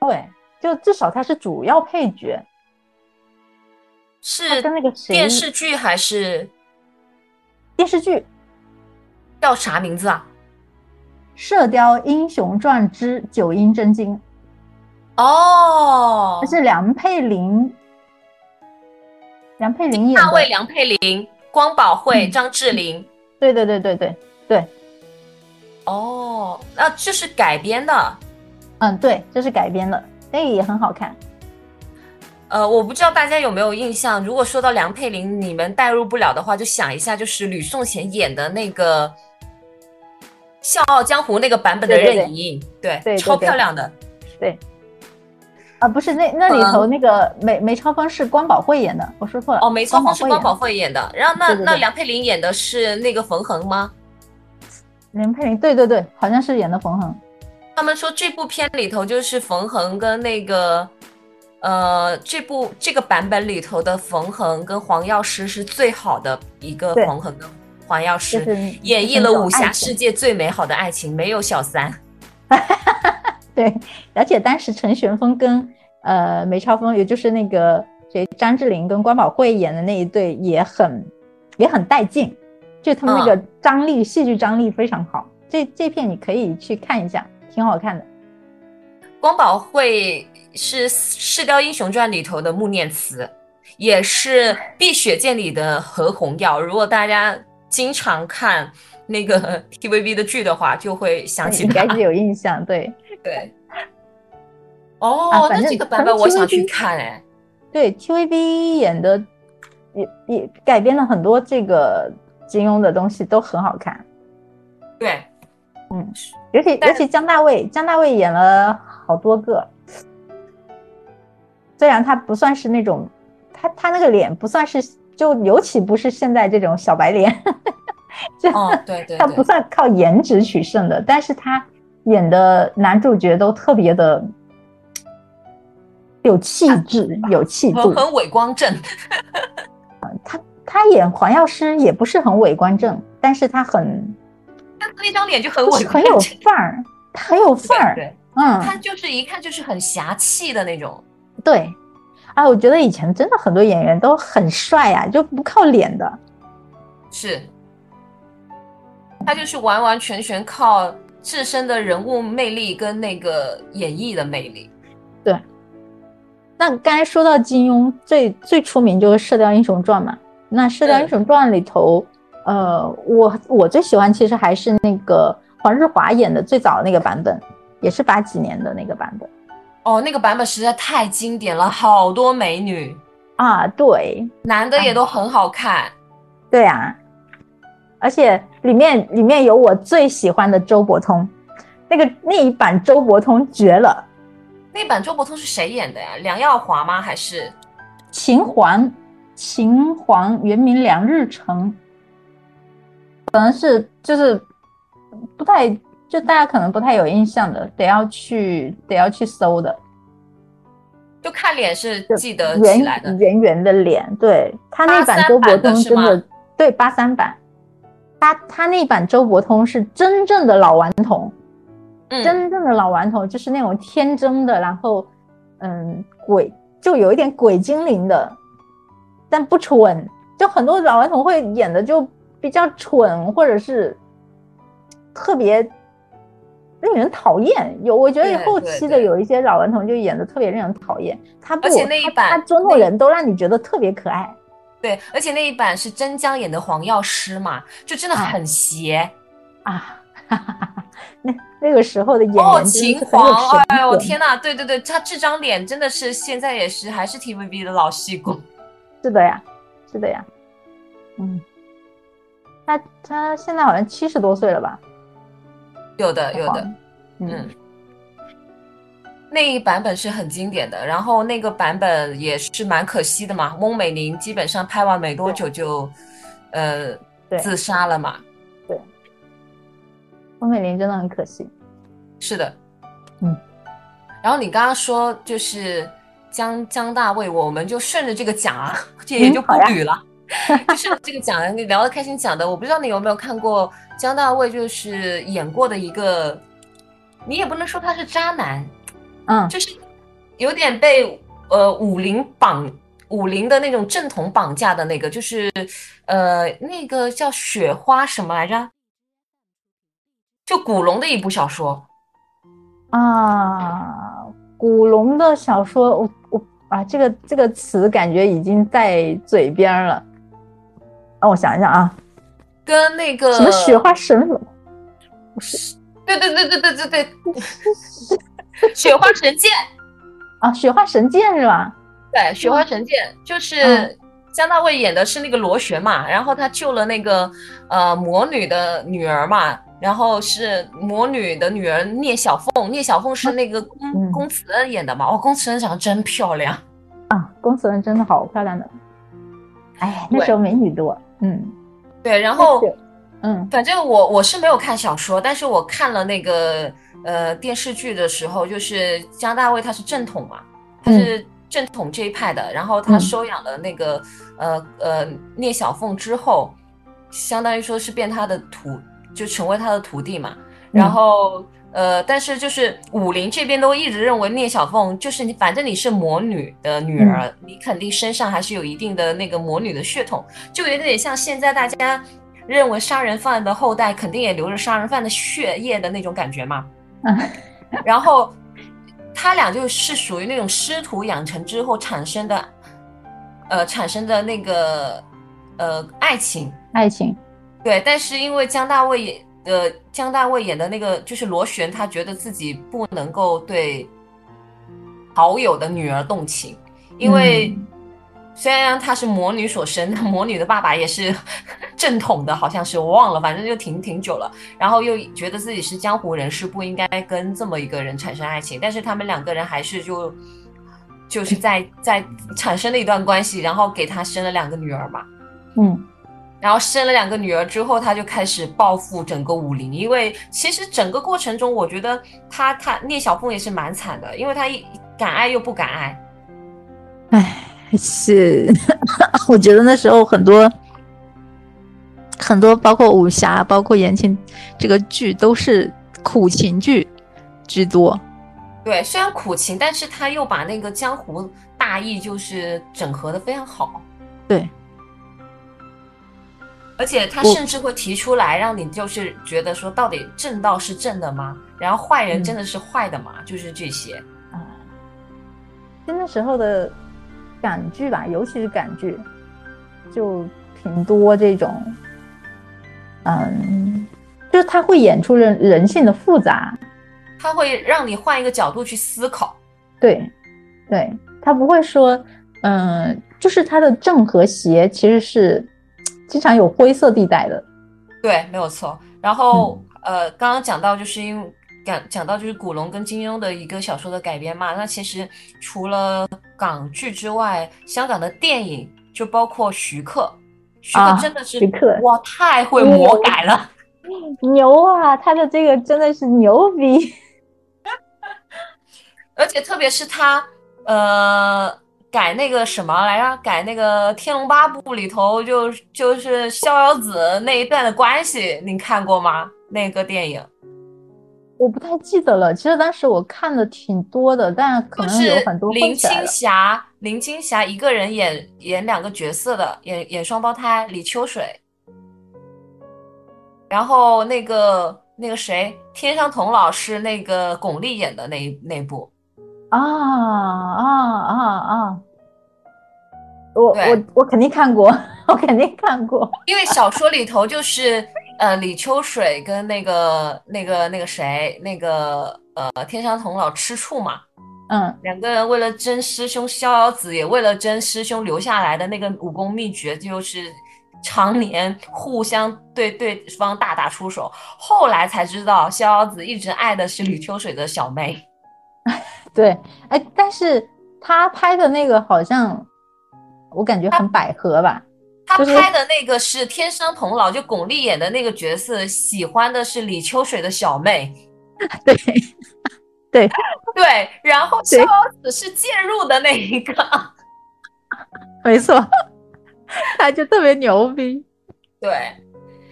对，就至少他是主要配角，是跟那个谁电视剧还是电视剧《叫啥名字啊？射雕英雄传之九阴真经》，哦那，是梁佩玲，梁佩玲演的大卫、梁佩玲、光宝慧、嗯张智霖。对对对对对对，哦，那就是改编的。嗯对，这是改编的，那个也很好看。呃，我不知道大家有没有印象，如果说到梁佩玲，你们代入不了的话，就想一下，就是吕颂贤演的那个《笑傲江湖》那个版本的任盈盈，对超漂亮的。对啊，不是那那里头那个梅梅超风是关宝慧演的，我说错了。哦，梅超风是关宝慧慧演的，然后那那梁佩玲演的是那个冯恒吗？梁佩玲对对对，好像是演的冯恒。他们说这部片里头就是冯恒跟那个，呃，这部这个版本里头的冯恒跟黄药师是最好的一个冯恒跟黄药师，演绎了武侠世界最美好的爱情，没有小三。对，而且当时陈玄风跟呃梅超风，也就是那个谁张智霖跟关宝慧演的那一对也很也很带劲，就他们那个张力、戏剧张力非常好。这这片你可以去看一下，挺好看的。光宝会是《射雕英雄传》里头的穆念慈，也是《碧血剑》里的何红药。如果大家经常看那个 TVB 的剧的话，就会想起他。应该是有印象，对 对。哦，啊那这个版本我想去看哎。对，TVB 演的也也改编了很多这个金庸的东西，都很好看。对，尤其尤其姜大卫，姜大卫演了好多个，虽然他不算是那种，他他那个脸不算是，就尤其不是现在这种小白脸，就 哦，对对他不，算靠颜值取胜的，但是他演的男主角都特别的有气质，有气度。很很伟光正。他他演黄药师也不是很伟光正，但是他很他那张脸就很稳很有，范儿，他很有范儿。对，嗯，他就是一看就是很侠气的那种。对，啊，我觉得以前真的很多演员都很帅啊，就不靠脸的。是，他就是完完全全靠自身的人物魅力跟那个演绎的魅力。对那刚才说到金庸，最最出名就是《射雕英雄传》嘛。那《射雕英雄传》里头，呃，我我最喜欢其实还是那个黄日华演的最早的那个版本，也是八几年的那个版本哦，那个版本实在太经典了，好多美女，啊。对男的也都很好看。对啊，而且里面里面有我最喜欢的周伯通，那个那一版周伯通绝了。那版周伯通是谁演的呀？梁耀华吗？还是秦皇？秦皇原名梁日成，可能是就是不太就大家可能不太有印象的，得要去得要去搜的。就看脸是记得起来的，圆圆的脸。对他那版周伯通真的对八三版，他他那版周伯通是真正的老顽童，真正的老顽童就是那种天真的，然后嗯鬼就有一点鬼精灵的，但不蠢。就很多老顽童会演的就比较蠢，或者是特别。令人讨厌，有我觉得后期的有一些老顽童就演的特别令人讨厌。他不，而且那一版他捉弄人都让你觉得特别可爱。对，而且那一版是真江演的黄药师嘛，就真的很邪啊！那那个时候的演员哦，秦皇，哎呦天哪！对对对，他这张脸真的是现在也是还是 TVB 的老戏骨。是的呀，是的呀。嗯，他他现在好像七十多岁了吧？有的，有的，嗯，那一版本是很经典的，然后那个版本也是蛮可惜的嘛。翁美玲基本上拍完没多久就，呃，自杀了嘛。对，翁美玲真的很可惜。是的，嗯。然后你刚刚说就是江江大卫，我们就顺着这个讲啊，这也就不捋了。就是这个讲，你聊得开心讲的，我不知道你有没有看过姜大卫，就是演过的一个，你也不能说他是渣男，嗯，就是有点被呃武林绑武林的那种正统绑架的那个，就是呃那个叫雪花什么来着？就古龙的一部小说啊，古龙的小说，我我啊这个这个词感觉已经在嘴边了。让我想一想啊，跟那个什么雪花神斧，对对对对对对对，雪花神剑。啊，雪花神剑是吧？对，雪花神剑就是姜大卫演的是那个螺旋嘛，然后他救了那个呃魔女的女儿嘛，然后是魔女的女儿聂小凤，聂小凤是那个宫宫慈恩演的嘛，哦，宫慈恩长得真漂亮。啊，宫慈恩真的好漂亮的，哎，那时候美女多。嗯，对，然后，嗯，反正我我是没有看小说，但是我看了那个呃电视剧的时候，就是江大卫他是正统嘛，他是正统这一派的，然后他收养了那个呃呃聂小凤之后，相当于说是变他的徒，就成为他的徒弟嘛，然后。呃，但是就是武林这边都一直认为聂小凤就是你，反正你是魔女的女儿，你肯定身上还是有一定的那个魔女的血统，就有点像现在大家认为杀人犯的后代肯定也流着杀人犯的血液的那种感觉嘛。嗯，然后他俩就是属于那种师徒养成之后产生的，呃，产生的那个呃爱情，爱情，对，但是因为江大卫也。呃，姜大卫演的那个就是螺旋，他觉得自己不能够对好友的女儿动情，因为虽然他是魔女所生，魔女的爸爸也是 正统的，好像是我忘了，反正就挺挺久了。然后又觉得自己是江湖人士，不应该跟这么一个人产生爱情，但是他们两个人还是就就是在在产生了一段关系，然后给他生了两个女儿嘛，嗯。然后生了两个女儿之后，他就开始报复整个武林。因为其实整个过程中，我觉得他他聂小凤也是蛮惨的，因为他一敢爱又不敢爱。哎，是，我觉得那时候很多很多，包括武侠，包括言情这个剧，都是苦情剧居多。对，虽然苦情，但是他又把那个江湖大义就是整合的非常好。对。而且他甚至会提出来，让你就是觉得说，到底正道是正的吗？然后坏人真的是坏的吗？就是这些啊。就那时候的港剧吧，尤其是港剧，就挺多这种，嗯，就是他会演出人人性的复杂，他会让你换一个角度去思考。对，对他不会说，嗯，就是他的正和邪其实是。经常有灰色地带的，对，没有错。然后呃，刚刚讲到就是因为讲讲到就是古龙跟金庸的一个小说的改编嘛，那其实除了港剧之外，香港的电影就包括徐克，徐克真的是、徐克哇，太会魔改了。牛啊，他的这个真的是牛逼，而且特别是他，呃，改那个什么来着？改那个《天龙八部》里头就就是逍遥子那一段的关系，你看过吗？那个电影我不太记得了。其实当时我看的挺多的，但可能有很多林青。霞，林青霞一个人演演两个角色的，演演双胞胎李秋水。然后那个那个谁，天上童老师那个巩俐演的那一那部。啊啊啊啊！我我我肯定看过，我肯定看过。因为小说里头就是呃李秋水跟那个那个那个谁那个呃天山童姥吃醋嘛，嗯，两个人为了争师兄逍遥子，也为了争师兄留下来的那个武功秘诀，就是常年互相对 对方大打出手。后来才知道逍遥子一直爱的是李秋水的小妹。对，哎，但是他拍的那个好像我感觉很百合吧？他拍的那个是天生童姥，就巩俐演的那个角色，喜欢的是李秋水的小妹。对，对，对，然后逍对遥子是介入的那一个。没错，他就特别牛逼。对，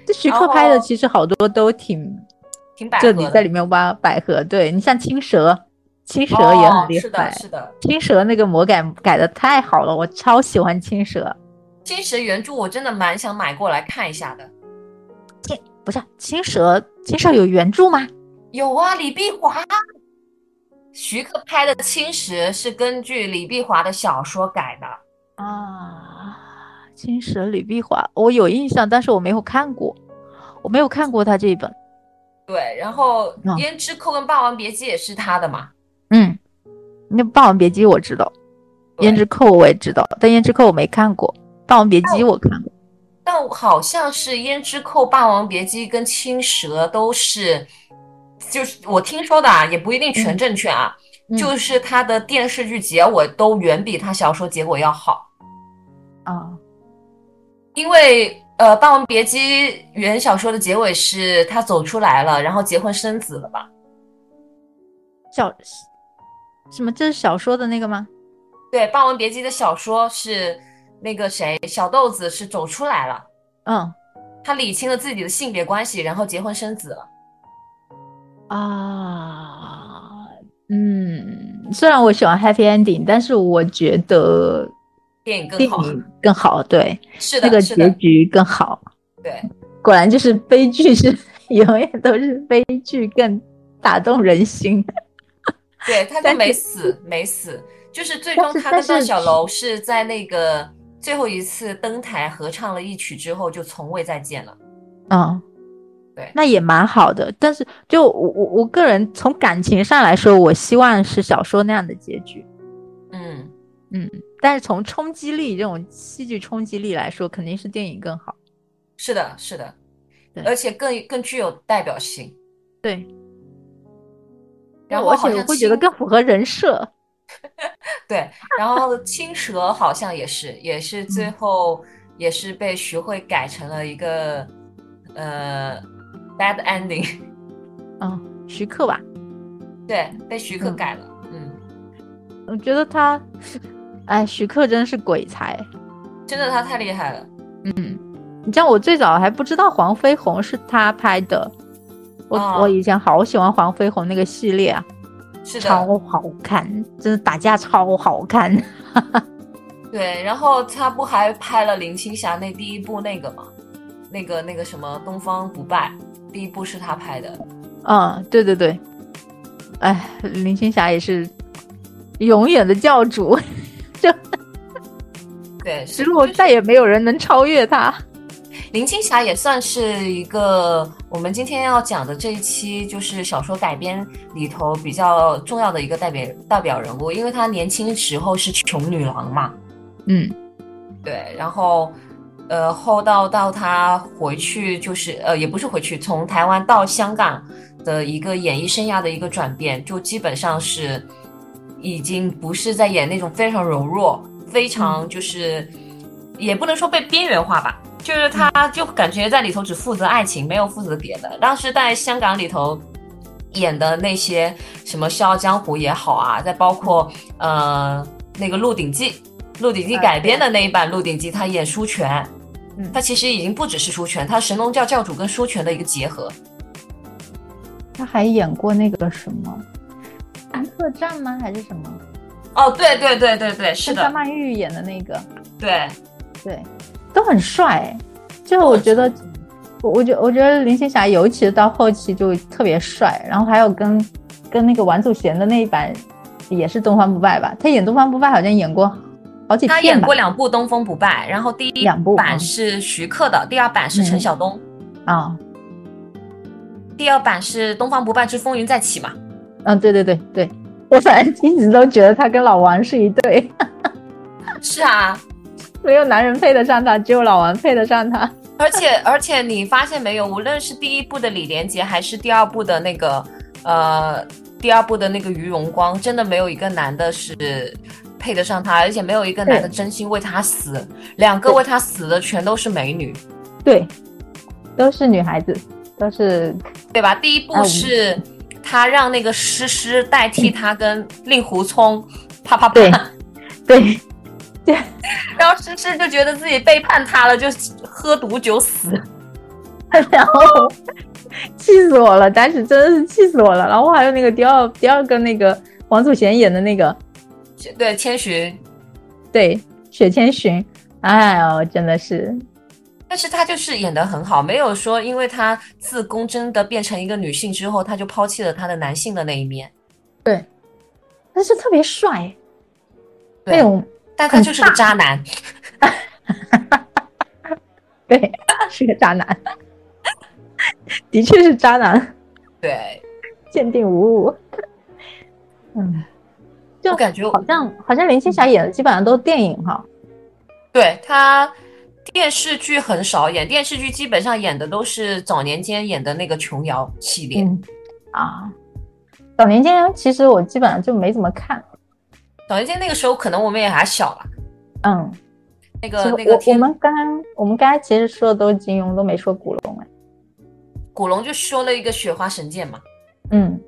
这徐克拍的其实好多都挺，挺百合的。这里在里面挖百合。对你像青蛇，青蛇也很厉哦、是害的，。是的。青蛇那个魔改改的太好了，我超喜欢青蛇。青蛇原著我真的蛮想买过来看一下的。不是青蛇，青蛇有原著吗？有啊，李碧华。徐克拍的《青蛇》是根据李碧华的小说改的。啊，青蛇李碧华，我有印象，但是我没有看过，我没有看过他这一本。对，然后嗯《胭脂扣》跟《霸王别姬》也是他的嘛。嗯，那《霸王别姬》我知道，《胭脂扣》我也知道，但《胭脂扣》我没看过，《霸王别姬》我看过。但好像是《胭脂扣》《霸王别姬》跟《青蛇》都是，就是我听说的啊，也不一定全正确啊。嗯就是它的电视剧结尾都远比它小说结尾要好，啊，因为呃，《霸王别姬》原小说的结尾是他走出来了，然后结婚生子了吧？小什么？这是小说的那个吗？对，《霸王别姬》的小说是那个谁，小豆子是走出来了，嗯他理清了自己的性别关系，然后结婚生子了。啊，嗯，虽然我喜欢 happy ending，但是我觉得电影更好，电影更好，对，是的，那个是，结局更好。对，果然就是悲剧是 永远都是悲剧更打动人心。对，他就没死，没死，就是最终他跟段小楼是在那个最后一次登台合唱了一曲之后，就从未再见了。嗯，对那也蛮好的。但是就我我我个人从感情上来说，我希望是小说那样的结局。嗯，嗯，但是从冲击力这种戏剧冲击力来说，肯定是电影更好。是的，是的，而且更更具有代表性。对，然后而好像且我会觉得更符合人设。对，然后青蛇好像也是，也是最嗯后也是被徐慧改成了一个呃 bad ending，嗯，徐克吧，对，被徐克嗯改了。嗯，我觉得他，哎，徐克真是鬼才。真的他太厉害了。嗯你像我最早还不知道黄飞鸿是他拍的，我、哦我以前好喜欢黄飞鸿那个系列啊，是的，超好看，真的打架超好看。对，然后他不还拍了林青霞那第一部那个吗？那个那个什么《东方不败》，第一部是他拍的。嗯，对对对，哎，林青霞也是永远的教主，就对，是之后再也没有人能超越她。林青霞也算是一个我们今天要讲的这一期就是小说改编里头比较重要的一个代表代表人物，因为她年轻时候是穷女郎嘛，嗯。对，然后呃后到到她回去就是呃也不是回去，从台湾到香港的一个演艺生涯的一个转变，就基本上是已经不是在演那种非常柔弱、非常就是也不能说被边缘化吧，就是他就感觉在里头只负责爱情，没有负责别的。当时在香港里头。演的那些什么《笑傲江湖》也好啊，再包括呃那个《鹿鼎记》，《鹿鼎记》改编的那一版《鹿鼎记》，他演舒权，嗯他其实已经不只是舒权，他神龙教教主跟舒权的一个结合。他还演过那个什么《客栈》吗？还是什么？哦，对对对对对，是的，张曼玉演的那个，对对，都很帅。就我觉得，我我觉我觉得林青霞尤其到后期就特别帅，然后还有跟跟那个王祖贤的那一版也是东方不败吧？他演东方不败好像演过好几他演过两部《东方不败》，然后第一两部版嗯。是徐克的，第二版是陈晓东，啊，第二版是《东方不败之风云再起》嘛。嗯，对对对对，我反正一直都觉得他跟老王是一对，是啊，没有男人配得上他，只有老王配得上他。而且而且你发现没有，无论是第一部的李连杰，还是第二部的那个呃第二部的那个于荣光，真的没有一个男的是配得上他，而且没有一个男的真心为他死，两个为他死的全都是美女，对，都是女孩子，都是对吧？第一部是他让那个诗诗代替他跟令狐冲啪啪啪对啪，对 然后诗诗就觉得自己背叛他了，就喝毒酒死。然后气死我了，当时真的是气死我了。然后还有那个第二第二个那个王祖贤演的那个，对，千寻，对，雪千寻，哎呦，真的是，但是他就是演的很好，没有说因为他自宫真的变成一个女性之后，他就抛弃了他的男性的那一面。对但是特别帅，对那种但他就是个渣男。对，是个渣男，的确是渣男，对，鉴定无误。嗯，就感觉好像好像林青霞演的基本上都是电影哈，对她电视剧很少演，电视剧基本上演的都是早年间演的那个琼瑶系列。嗯啊，早年间其实我基本上就没怎么看，早年间那个时候可能我们也还小了，嗯，那个那个我们刚刚我们刚才其实说的都是金庸，都没说古龙哎。古龙就说了一个雪花神剑嘛。嗯，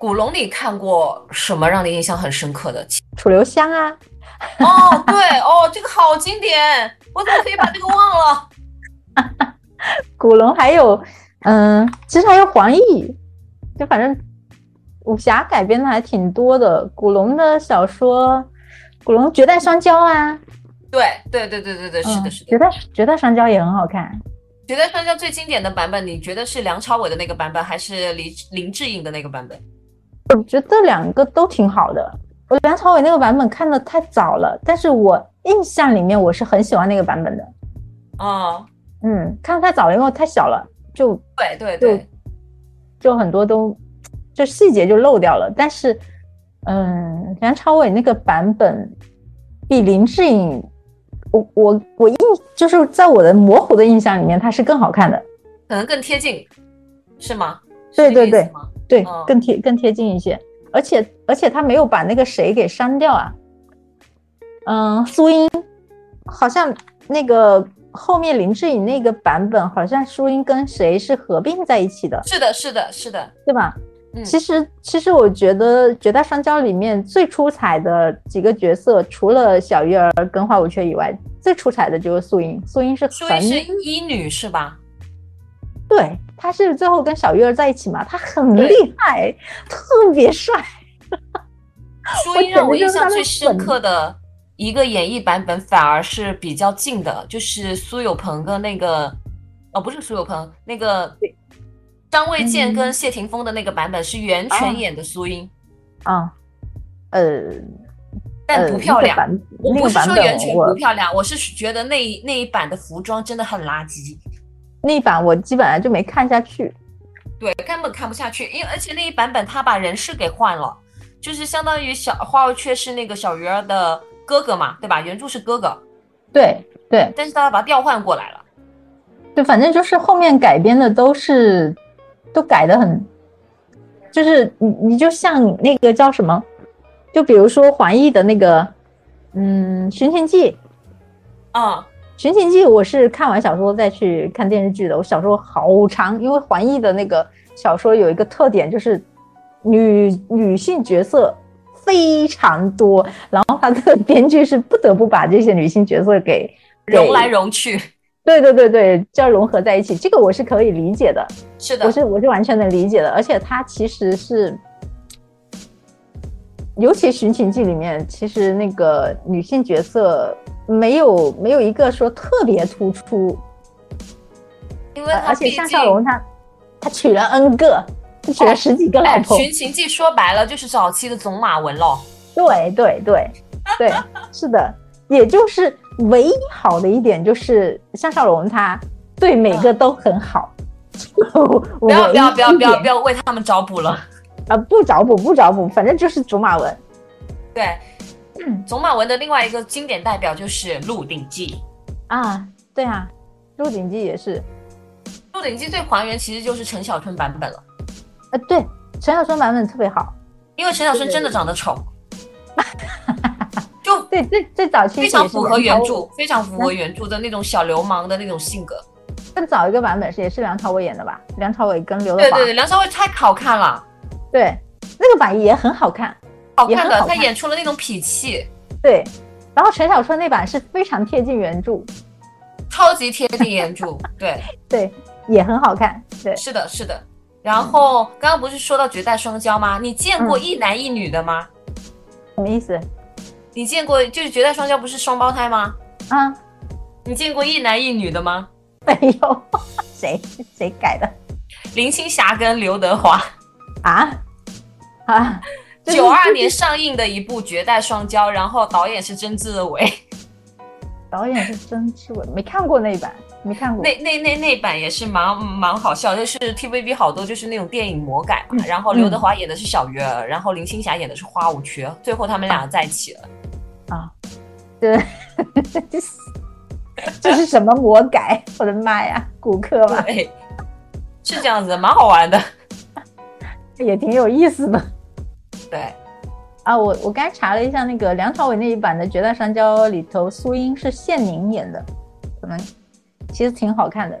古龙你看过什么让你印象很深刻的？楚留香啊，哦，对哦，这个好经典，我怎么可以把这个忘了？古龙还有嗯，其实还有黄奕，就反正武侠改编的还挺多的。古龙的小说，古龙《绝代双骄》啊，对对对对对对，是的，嗯是的。绝代绝代双骄》也很好看。绝代双骄最经典的版本，你觉得是梁朝伟的那个版本，还是林林志颖的那个版本？我觉得两个都挺好的。我梁朝伟那个版本看的太早了，但是我印象里面我是很喜欢那个版本的。哦，嗯，看得太早了，因为我太小了，就对对对，就很多都就细节就漏掉了。但是，嗯，梁朝伟那个版本比林志颖，我我我印就是在我的模糊的印象里面，他是更好看的。可能更贴近，是吗？对对对对，嗯更贴更贴近一些，而且而且他没有把那个谁给删掉啊，嗯，苏英好像那个后面林志颖那个版本，好像苏英跟谁是合并在一起的，是的，是的，是的，对吧？嗯其实其实我觉得《绝代双骄》里面最出彩的几个角色，除了小鱼儿跟花无缺以外，最出彩的就是素英，素英是很苏英是医女是吧？对，她是最后跟小鱼儿在一起嘛，她很厉害，特别帅。苏英让我印象最深刻的一个演绎版本，反而是比较近的，就是苏有朋跟那个，哦，不是苏有朋，那个对张卫健嗯跟谢霆锋的那个版本是袁啊泉演的苏英，啊，呃，但不漂亮。我不是说袁泉不漂亮，我是觉得那一那一版的服装真的很垃圾，那一版我基本上就没看下去。对，根本看不下去。因为而且那一版本他把人设给换了，就是相当于小花无缺是那个小鱼儿的哥哥嘛，对吧？原著是哥哥，对，对，但是大家把它调换过来了。对，反正就是后面改编的都是都改的很，就是你你就像那个叫什么，就比如说黄奕的那个，嗯，《寻秦记》啊，《寻秦记》我是看完小说再去看电视剧的。我小说好长，因为黄奕的那个小说有一个特点，就是女女性角色非常多，然后他的 编剧是不得不把这些女性角色给融来融去。对对对对，就要融合在一起，这个我是可以理解的，是的，我是我是完全能理解的，而且它其实是，尤其《寻秦记》里面，其实那个女性角色没有没有一个说特别突出，因为他而且毕竟项少龙他他娶了 N 个，他娶了十几个老哎婆，《寻秦记》说白了就是早期的总马文咯。对对对对，是的，也就是唯一好的一点就是向少龙他对每个都很好。不不要不要不要不要不要为他们找补了。啊！不找补不找补，反正就是竹马文。对，嗯总马文的另外一个经典代表就是《鹿鼎记啊，对啊，《鹿鼎记》也是。》。《鹿鼎记》最还原其实就是陈小春版本了，呃，对，陈小春版本特别好。因为陈小春真的长得丑，就对，最最早期非常符合原著，非常符合原著的那种小流氓的那种性格。更早一个版本是也是梁朝伟演的吧？梁朝伟跟刘德华。对对对，梁朝伟太好看了，对那个版也很好看。好看的，他演出了那种痞气，对，然后陈小春那版是非常贴近原著，超级贴近原著。对，对，也很好看。对，是的，是的。然后刚刚不是说到绝代双骄吗？你见过嗯一男一女的吗？什么意思你见过就是绝代双骄不是双胞胎吗？啊？你见过一男一女的吗？没有，谁谁改的林青霞跟刘德华，啊？啊，就是九二年上映的一部《绝代双骄》，然后导演是曾志伟，导演是曾志伟，没看过那一版，没看过。那那那那版也是蛮蛮好笑，就是 TVB 好多就是那种电影魔改嘛。嗯然后刘德华演的是小鱼儿，然后林青霞演的是花无缺，最后他们俩在一起了。啊，对，这 是这是什么魔改？我的妈呀，骨科吧，对，是这样子，蛮好玩的。也挺有意思的对，啊。我我刚才查了一下，那个梁朝伟那一版的《绝代双骄》里头，苏英是谢宁演的，可能其实挺好看的。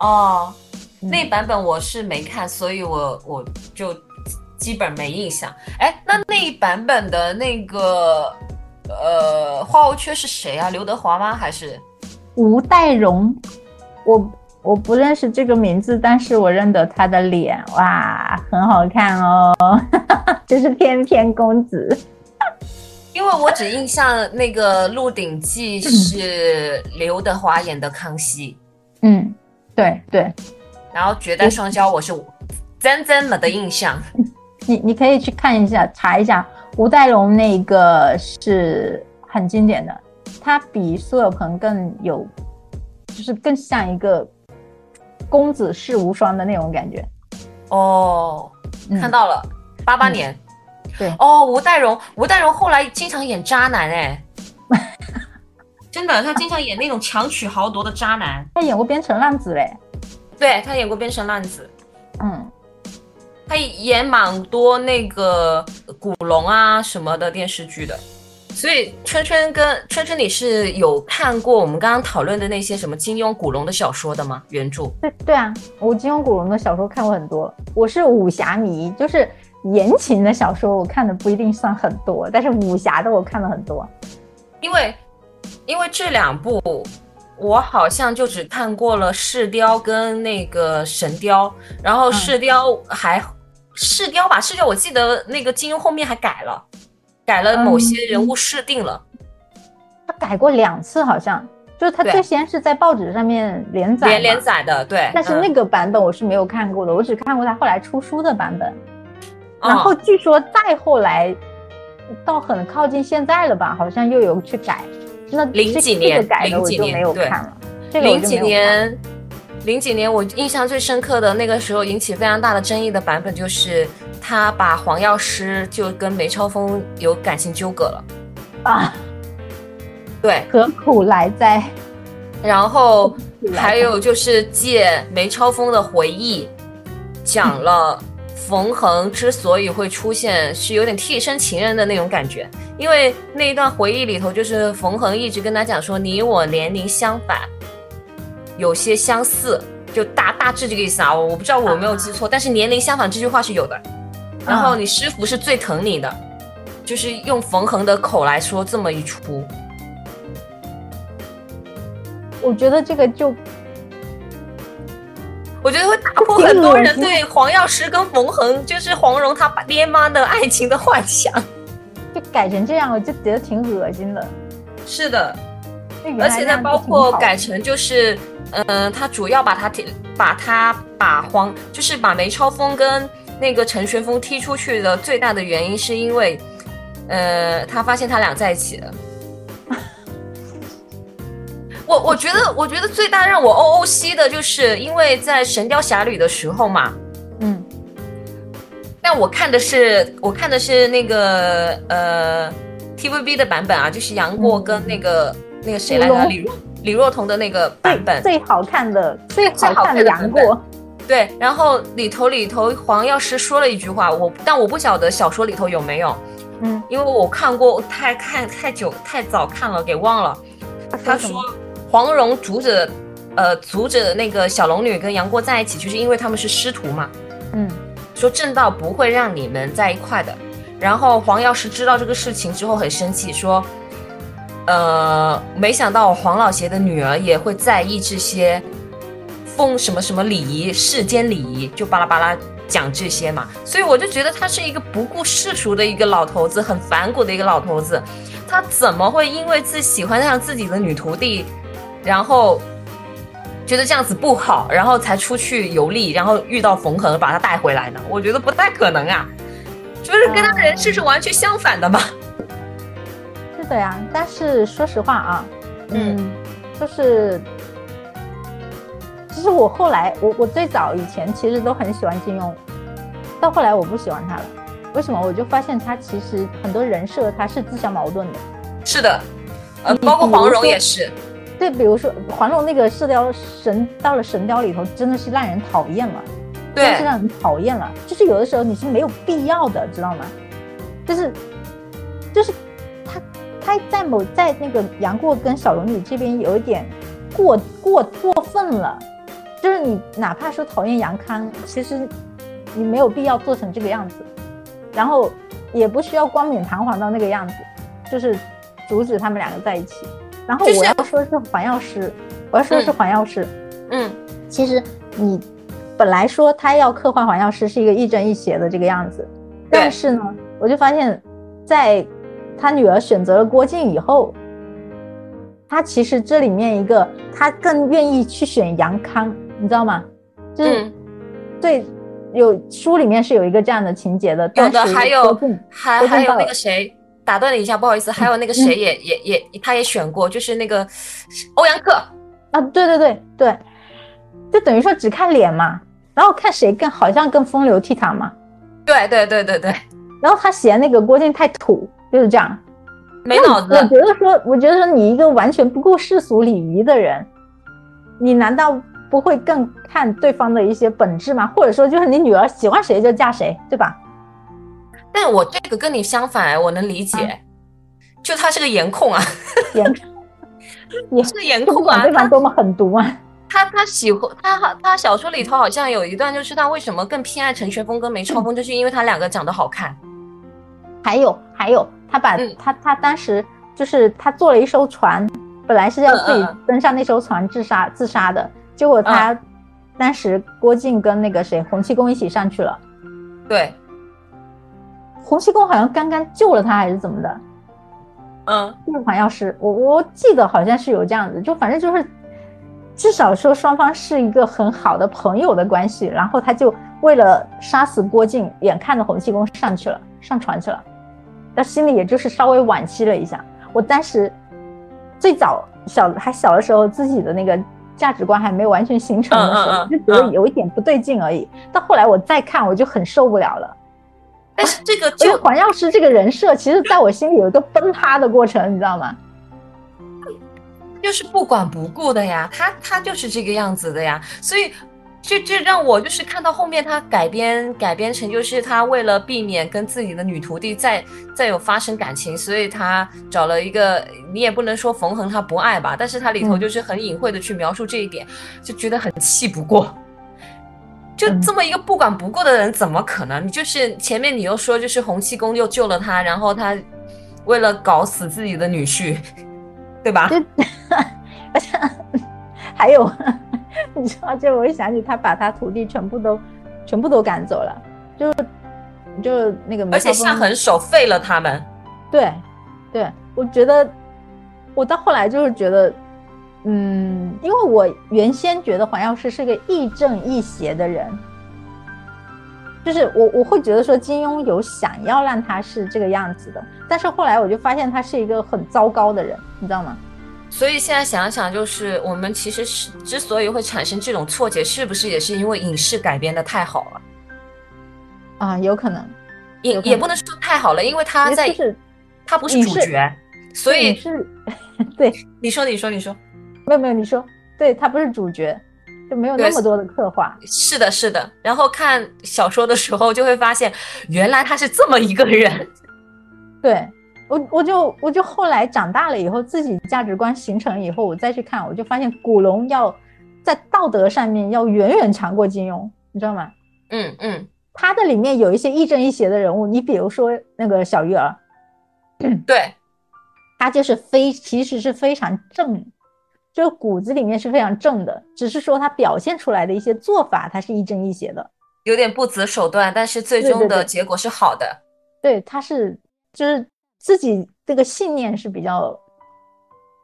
哦，嗯那版本我是没看，所以我我就基本没印象。哎，那那一版本的那个呃花无缺是谁啊？刘德华吗？还是？吴岱融，我我不认识这个名字，但是我认得他的脸，哇，很好看哦，就是翩翩公子。因为我只印象那个《鹿鼎记》是刘德华演的康熙，嗯，对对，然后《绝代双骄》我是真真没的印象。你你可以去看一下，查一下吴岱融那个是很经典的，他比苏有朋更有，就是更像一个公子世无双的那种感觉。哦，嗯看到了，八八年。对哦，吴岱融，吴岱融后来经常演渣男哎，真的，他经常演那种强取豪夺的渣男。他演过《边城浪子》嘞，对他演过《边城浪子嗯，》，他演蛮多那个古龙啊什么的电视剧的。所以春春跟春春，你是有看过我们刚刚讨论的那些什么金庸、古龙的小说的吗？原著？对对啊，我金庸、古龙的小说看过很多，我是武侠迷，就是言情的小说我看的不一定算很多，但是武侠的我看了很多。因为因为这两部我好像就只看过了《射雕》跟那个《神雕》，然后《射雕》还《射雕》吧，《试雕》我记得那个金庸后面还改了，改了某些人物设定了。他改过两次，好像就是他最先是在报纸上面连载，连连载的，对。但是那嗯个版本我是没有看过的，我只看过他后来出书的版本。嗯然后据说再后来，到很靠近现在了吧，好像又有去改。那零几年个改的我就没有看了。这个我零几年，零几年我印象最深刻的那个时候引起非常大的争议的版本，就是他把黄药师就跟梅超风有感情纠葛了。啊，对，何苦来哉？然后还有就是借梅超风的回忆，讲了冯恒之所以会出现是有点替身情人的那种感觉，因为那一段回忆里头就是冯恒一直跟他讲说你我年龄相反，有些相似，就大大致这个意思啊，我我不知道我有没有记错，但是年龄相反这句话是有的。然后你师傅是最疼你的，就是用冯恒的口来说这么一出。我觉得这个就，我觉得会打破很多人对黄药师跟冯恒，就是黄蓉他爹妈的爱情的幻想。就改成这样，我就觉得挺恶心的。是的，而且呢，包括改成就是，嗯，他主要把他踢，把他把黄，就是把梅超风跟那个陈玄风踢出去的最大的原因，是因为，呃，他发现他俩在一起了。我我觉得，我觉得最大让我 O O 西的就是，因为在《神雕侠侣》的时候嘛，嗯，但我看的是我看的是那个呃 T V B 的版本啊，就是杨过跟那个那个谁来着，李若李若彤的那个版本，最好看的最好看的杨过，对，然后里头里头黄药师说了一句话，我但我不晓得小说里头有没有，嗯，因为我看过太看太久太早看了给忘了，他说。黄蓉阻止，呃，阻止那个小龙女跟杨过在一起，就是因为他们是师徒嘛。嗯，说正道不会让你们在一块的。然后黄药师知道这个事情之后很生气，说，呃，没想到黄老邪的女儿也会在意这些风什么什么礼仪、世间礼仪，就巴拉巴拉讲这些嘛。所以我就觉得他是一个不顾世俗的一个老头子，很反骨的一个老头子。他怎么会因为自喜欢上自己的女徒弟？然后觉得这样子不好，然后才出去游历，然后遇到冯恒把他带回来呢？我觉得不太可能啊，就是跟他的人设是完全相反的嘛。是的呀，但是说实话啊，嗯，就是其实我后来，我我最早以前其实都很喜欢金庸，到后来我不喜欢他了。为什么？我就发现他其实很多人设他是自相矛盾的。是的，呃，包括黄蓉也是。对，比如说黄蓉那个射雕神到了神雕里头，真的是让人讨厌了，对，是让人讨厌了。就是有的时候你是没有必要的，知道吗？就是，就是他他在某在那个杨过跟小龙女这边有一点过过过分了，就是你哪怕说讨厌杨康，其实你没有必要做成这个样子，然后也不需要冠冕堂皇到那个样子，就是阻止他们两个在一起。然后我要说的是黄药师，我要说的是黄药师。嗯，其实你本来说他要刻画黄药师是一个亦正亦邪的这个样子，但是呢，我就发现，在他女儿选择了郭靖以后，他其实这里面一个他更愿意去选杨康，你知道吗？就是对，有书里面是有一个这样的情节的。有的还有还还有那个谁。打断你一下，不好意思，还有那个谁也也也，他也选过，就是那个欧阳克啊，对对对对，就等于说只看脸嘛，然后看谁更好像更风流倜傥嘛，对对对对对，然后他嫌那个郭靖太土，就是这样，没脑子。我觉得说，我觉得说你一个完全不顾世俗礼仪的人，你难道不会更看对方的一些本质吗？或者说，就是你女儿喜欢谁就嫁谁，对吧？但我这个跟你相反，我能理解，就他是个颜控啊，颜 也是个颜控啊，对方多么狠毒啊！他他喜欢他他小说里头好像有一段，就是他为什么更偏爱陈学峰跟梅超风，就是因为他两个长得好看。还有还有，他把他他当时就是他坐了一艘船，本来是要自己登上那艘船自杀自杀的，结果他当时郭靖跟那个谁洪七公一起上去了，对。洪七公好像刚刚救了他还是怎么的，嗯，是黄药师，我我记得好像是有这样子，就反正就是，至少说双方是一个很好的朋友的关系，然后他就为了杀死郭靖，眼看着洪七公上去了，上船去了，他心里也就是稍微惋惜了一下。我当时最早小还小的时候，自己的那个价值观还没有完全形成的时候，就觉得有一点不对劲而已。到后来我再看，我就很受不了了。但是这个就黄药师这个人设，其实在我心里有一个崩塌的过程，你知道吗？就是不管不顾的呀，他他就是这个样子的呀，所以。这这让我就是看到后面他改编改编成就是他为了避免跟自己的女徒弟再再有发生感情，所以他找了一个你也不能说冯恒他不爱吧，但是他里头就是很隐晦的去描述这一点，就觉得很气不过。就这么一个不管不顾的人，怎么可能？你就是前面你又说就是洪七公又救了他，然后他为了搞死自己的女婿，对吧？而且还有。你知道，就我一想起他把他徒弟全部都，全部都赶走了，就就那个，而且下狠手废了他们。对，对，我觉得我到后来就是觉得，嗯，因为我原先觉得黄药师是个亦正亦邪的人，就是我我会觉得说金庸有想要让他是这个样子的，但是后来我就发现他是一个很糟糕的人，你知道吗？所以现在想想，就是我们其实是之所以会产生这种错觉，是不是也是因为影视改编的太好了？啊，有可能，也也不能说太好了，因为他在，他不是主角，所以是，对，你说，你说，你说，没有没有，你说，对他不是主角，就没有那么多的刻画。是的，是的。然后看小说的时候，就会发现原来他是这么一个人。对。我我就我就后来长大了以后，自己价值观形成以后，我再去看，我就发现古龙要在道德上面要远远强过金庸，你知道吗？嗯嗯，他的里面有一些亦正亦邪的人物，你比如说那个小鱼儿，对，他就是非其实是非常正，就骨子里面是非常正的，只是说他表现出来的一些做法，他是亦正亦邪的，有点不择手段，但是最终的结果是好的。对，他是就是。自己这个信念是比较，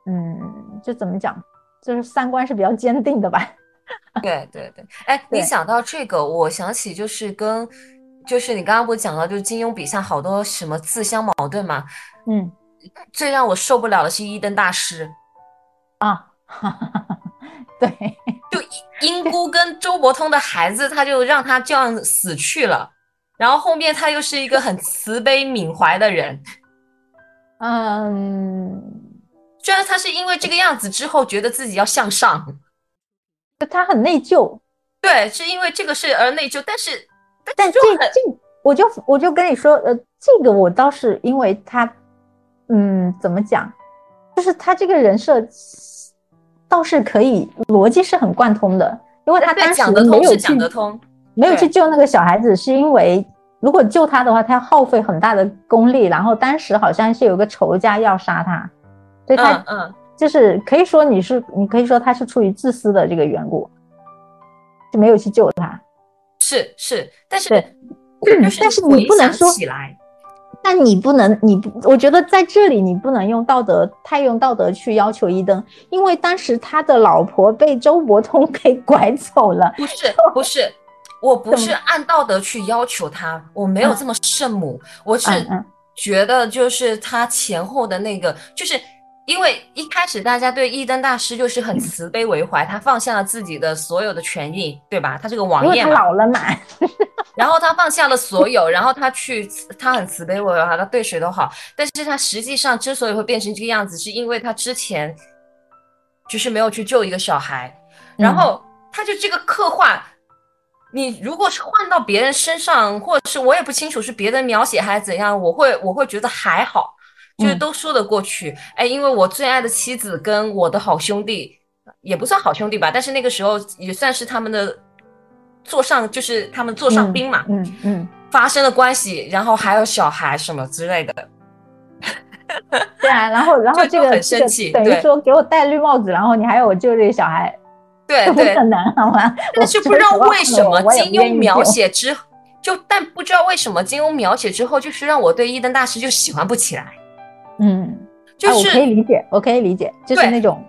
嗯，就怎么讲，就是三观是比较坚定的吧。对对对，哎，你讲到这个，我想起就是跟，就是你刚刚不是讲到，就是金庸笔下好多什么自相矛盾嘛。嗯，最让我受不了的是一灯大师。啊，对，就英姑跟周伯通的孩子，他就让他这样死去了，然后后面他又是一个很慈悲悯怀的人。嗯，虽然他是因为这个样子之后觉得自己要向上，他很内疚。对，是因为这个事而内疚。但是，但这这，我就我就跟你说，呃，这个我倒是因为他，嗯，怎么讲，就是他这个人设倒是可以逻辑是很贯通的，因为他当时没有去没有去救那个小孩子，是因为。如果救他的话，他要耗费很大的功力，然后当时好像是有个仇家要杀他，所以他嗯，就是可以说你是你可以说他是出于自私的这个缘故，就没有去救他。是是，但是 但是你不能说起来，但你不能你不，我觉得在这里你不能用道德太用道德去要求一灯，因为当时他的老婆被周伯通 给拐走了。不是不是。我不是？按道德去要求他，我没有这么圣母，我是觉得就是他前后的那个，就是因为一开始大家对一灯大师就是很慈悲为怀，他放下了自己的所有的权益，对吧？他这个王爷嘛，老了嘛，然后他放下了所有，然后他去，他很慈悲为怀，他对谁都好，但是他实际上之所以会变成这个样子，是因为他之前就是没有去救一个小孩，然后他就这个刻画。你如果是换到别人身上，或者是我也不清楚是别人描写还是怎样，我会我会觉得还好，就是都说得过去。哎，因为我最爱的妻子跟我的好兄弟，也不算好兄弟吧，但是那个时候也算是他们的座上，就是他们座上宾嘛。嗯嗯，发生了关系，然后还有小孩什么之类的。对啊，然后然 后这个很生气，等于说给我戴绿帽子，然后你还有我救这个小孩。对对，很难好吗？但是不知道为什么金庸描写之就，但不知道为什么金庸描写之后，就是让我对一灯大师就喜欢不起来。嗯，就是我可以理解，我可以理解，就是那种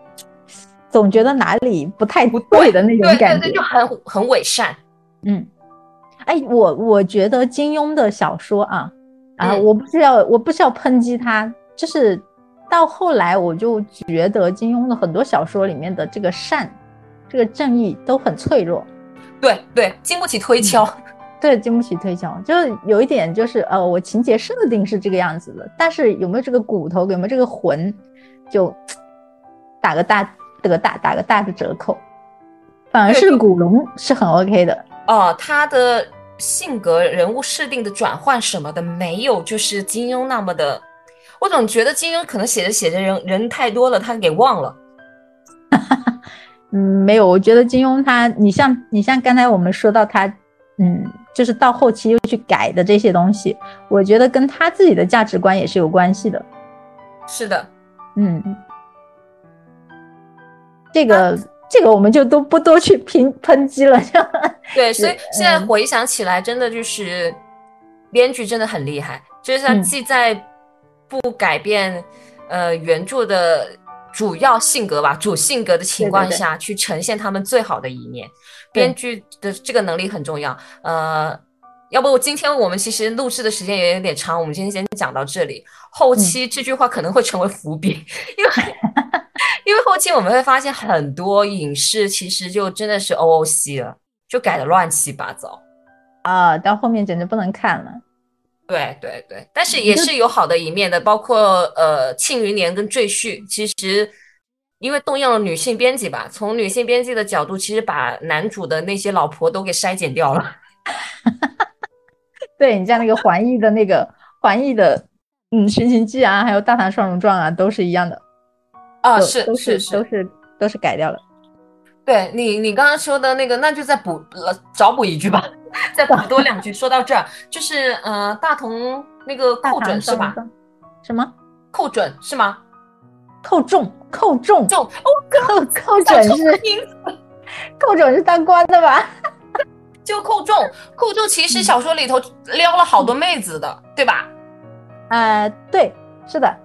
总觉得哪里不太不对的那种感觉，就很很伪善。嗯，哎，我我觉得金庸的小说啊啊，我不是要我不是要抨击他，就是到后来我就觉得金庸的很多小说里面的这个善。这个正义都很脆弱，对对，经不起推敲，对，经不起推敲。就是有一点，就是呃，我情节设定是这个样子的，但是有没有这个骨头，有没有这个魂，就打个大这个大打个大的折扣，反而是古龙是很 OK 的。哦，他的性格、人物设定的转换什么的，没有就是金庸那么的。我总觉得金庸可能写着写着人人太多了，他给忘了。嗯，没有，我觉得金庸他，你像你像刚才我们说到他，嗯，就是到后期又去改的这些东西，我觉得跟他自己的价值观也是有关系的。是的，嗯，这个这个我们就都不多去评抨击了。对，所以现在回想起来，真的就是编剧真的很厉害，就是他既在不改变呃原著的。主要性格吧，主性格的情况下去呈现他们最好的一面，编剧的这个能力很重要。呃，要不今天我们其实录制的时间也有点长，我们今天先讲到这里。后期这句话可能会成为伏笔，因为 因为后期我们会发现很多影视其实就真的是 OOC 了，就改的乱七八糟啊，到后面简直不能看了。对对对，但是也是有好的一面的，包括呃《庆余年》跟《赘婿》，其实因为动用了女性编辑吧，从女性编辑的角度，其实把男主的那些老婆都给筛减掉了。对你像那个环艺的那个环艺的嗯《寻秦记》啊，还有《大唐双龙传》啊，都是一样的啊，是都是都是都是改掉了。对你你刚刚说的那个，那就再补呃找补一句吧。再补 多两句，说到这儿，就是呃，大同那个寇准是吧？什么？寇准是吗？寇仲，寇仲，仲，寇寇准是 寇准是当官的吧？就寇仲，寇仲其实小说里头撩了好多妹子的，对吧？呃，对，是的。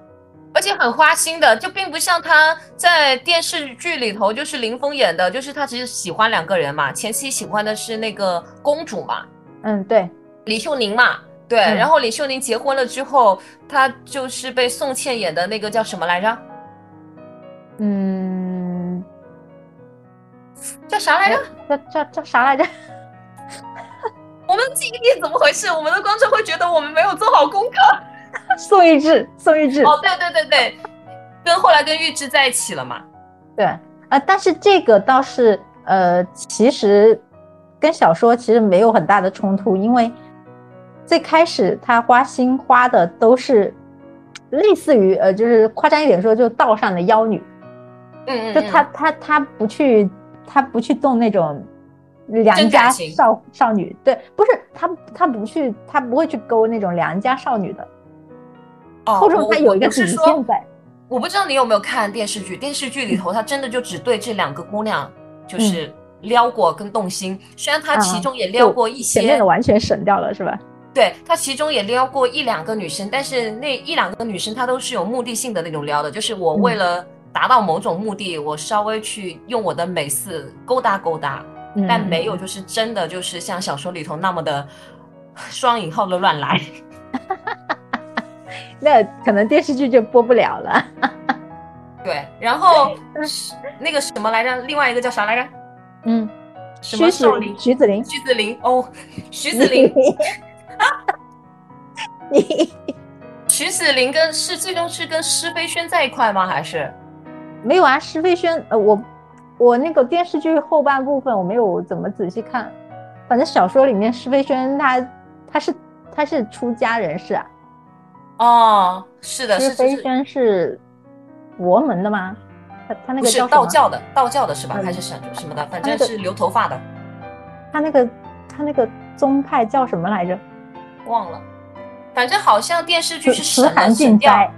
而且很花心的，就并不像他在电视剧里头，就是林峰演的，就是他只是喜欢两个人嘛。前期喜欢的是那个公主嘛，嗯，对，李秀宁嘛，对。然后李秀宁结婚了之后，他就是被宋茜演的那个叫什么来着？嗯，叫啥来着？叫叫叫啥来着？我们记忆力怎么回事？我们的观众会觉得我们没有做好功课。宋玉志，宋玉志，哦，对对对对，跟后来跟玉志在一起了嘛？对，啊，但是这个倒是，呃，其实跟小说其实没有很大的冲突，因为最开始他花心花的都是类似于，呃，就是夸张一点说，就道上的妖女，嗯嗯，就他他他不去，他不去动那种良家少少女，对，不是他他不去，他不会去勾那种良家少女的。哦，他有一个底线在。我不知道你有没有看电视剧，电视剧里头他真的就只对这两个姑娘就是撩过跟动心，虽然他其中也撩过一些，前面的完全省掉了是吧？对他其中也撩过一两个女生，但是那一两个女生她都是有目的性的那种撩的，就是我为了达到某种目的，我稍微去用我的美色勾搭勾搭，但没有就是真的就是像小说里头那么的双引号的乱来。那可能电视剧就播不了了。对，然后那个什么来着？另外一个叫啥来着？嗯，徐子林，徐子林，徐子林哦，徐子林。你徐子林跟是最终是跟施飞轩在一块吗？还是没有啊？施飞轩，呃，我我那个电视剧后半部分我没有怎么仔细看，反正小说里面施飞轩他他是他是出家人士啊。哦，是的，是飞轩是佛门的吗？他他那个是道教的，道教的是吧？还是什什么的？反正是留头发的。他那个他那个宗派叫什么来着？忘了。反正好像电视剧是省了省掉，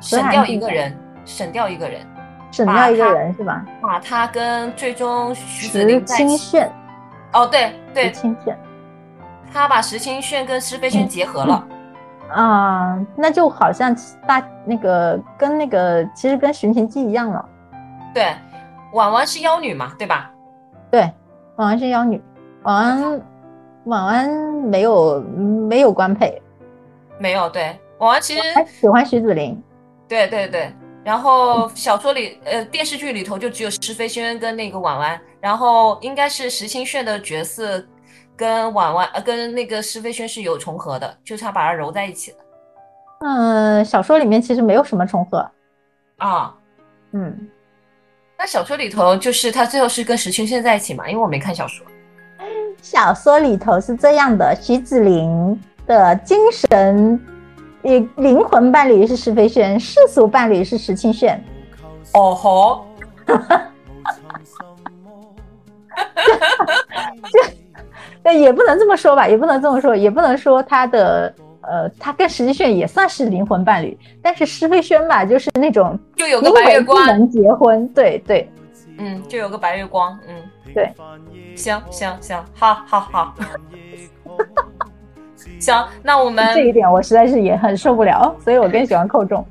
省掉一个人，省掉一个人，省掉一个人是吧？把他跟最终徐子林在一起。哦，对对，石清炫。他把石清炫跟石飞轩结合了。啊，那就好像大那个跟那个其实跟《寻秦记》一样了。对，婉婉是妖女嘛，对吧？对，婉婉是妖女，婉婉婉婉没有没有官配，没有。对，婉婉其实喜欢徐子林。对对对，然后小说里呃电视剧里头就只有石飞轩跟那个婉婉，然后应该是石清炫的角色。跟婉婉呃，跟那个施飞轩是有重合的，就是他把它揉在一起了。嗯，小说里面其实没有什么重合啊，嗯，那小说里头就是他最后是跟石青轩在一起嘛？因为我没看小说。小说里头是这样的：徐子林的精神、灵魂伴侣是石飞轩，世俗伴侣是石青炫。哦吼！这也不能这么说吧，也不能这么说，也不能说他的呃，他跟石青炫也算是灵魂伴侣，但是施飞轩吧，就是那种就有个白月光。能结婚，对对，嗯，就有个白月光，嗯，对，行行行，好好好，行，那我们这一点我实在是也很受不了，所以我更喜欢寇仲。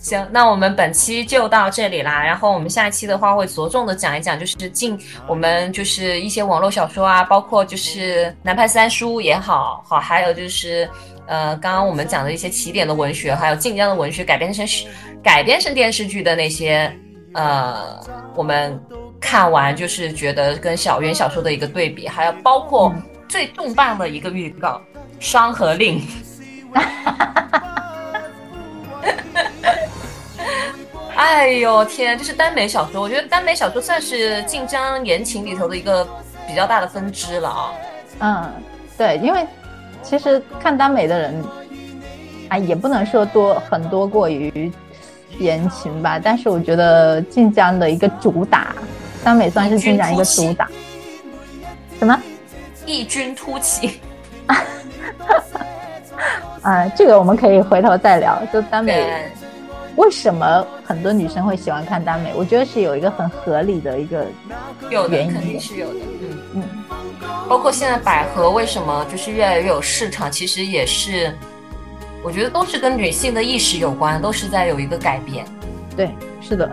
行，那我们本期就到这里啦。然后我们下期的话会着重的讲一讲，就是近我们就是一些网络小说啊，包括就是南派三叔也好好，还有就是呃刚刚我们讲的一些起点的文学，还有晋江的文学改编成改编成电视剧的那些呃，我们看完就是觉得跟小渊小说的一个对比，还有包括最重磅的一个预告《双河令》。哎呦天，这是耽美小说，我觉得耽美小说算是晋江言情里头的一个比较大的分支了啊。嗯，对，因为其实看耽美的人啊，也不能说多很多过于言情吧，但是我觉得晋江的一个主打，耽美算是晋江一个主打。什么？异军突起。啊，这个我们可以回头再聊，就耽美。为什么很多女生会喜欢看耽美？我觉得是有一个很合理的一个原因，肯定是有的。嗯嗯，包括现在百合为什么就是越来越有市场，其实也是，我觉得都是跟女性的意识有关，都是在有一个改变。对，是的。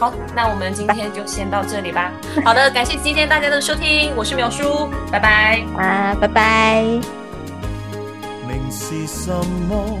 好，那我们今天就先到这里吧。好的，感谢今天大家的收听，我是苗叔，拜拜啊，拜拜。明是什么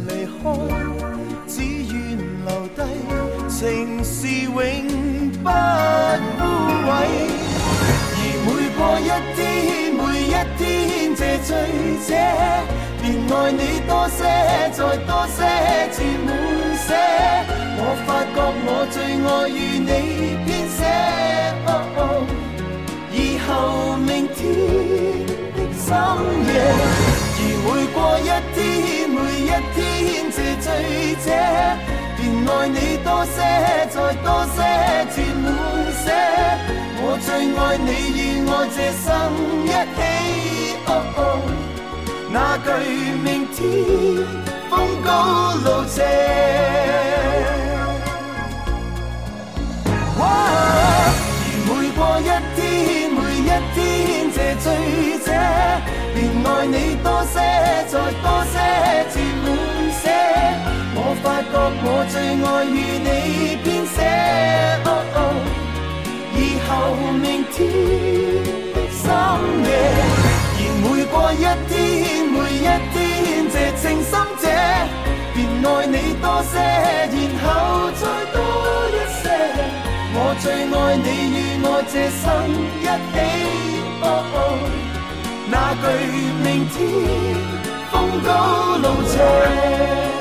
只愿留低，情是永不枯萎。而每过一天，每一天这醉者，便爱你多些，再多些，至满些。我发觉我最爱与你编写，以后明天的深夜，而每过一天，每一天。这醉者，便爱你多些，再多些，至满些。我最爱你与我这生一起。那句明天风高路斜。而每过一天，每一天，这醉者，便爱你多些，再多些，至满。我发觉我最爱与你编写，以后明天的深夜，而每过一天，每一天，这情深者，便爱你多些，然后再多一些。我最爱你与我这生一起，那句明天风高路斜。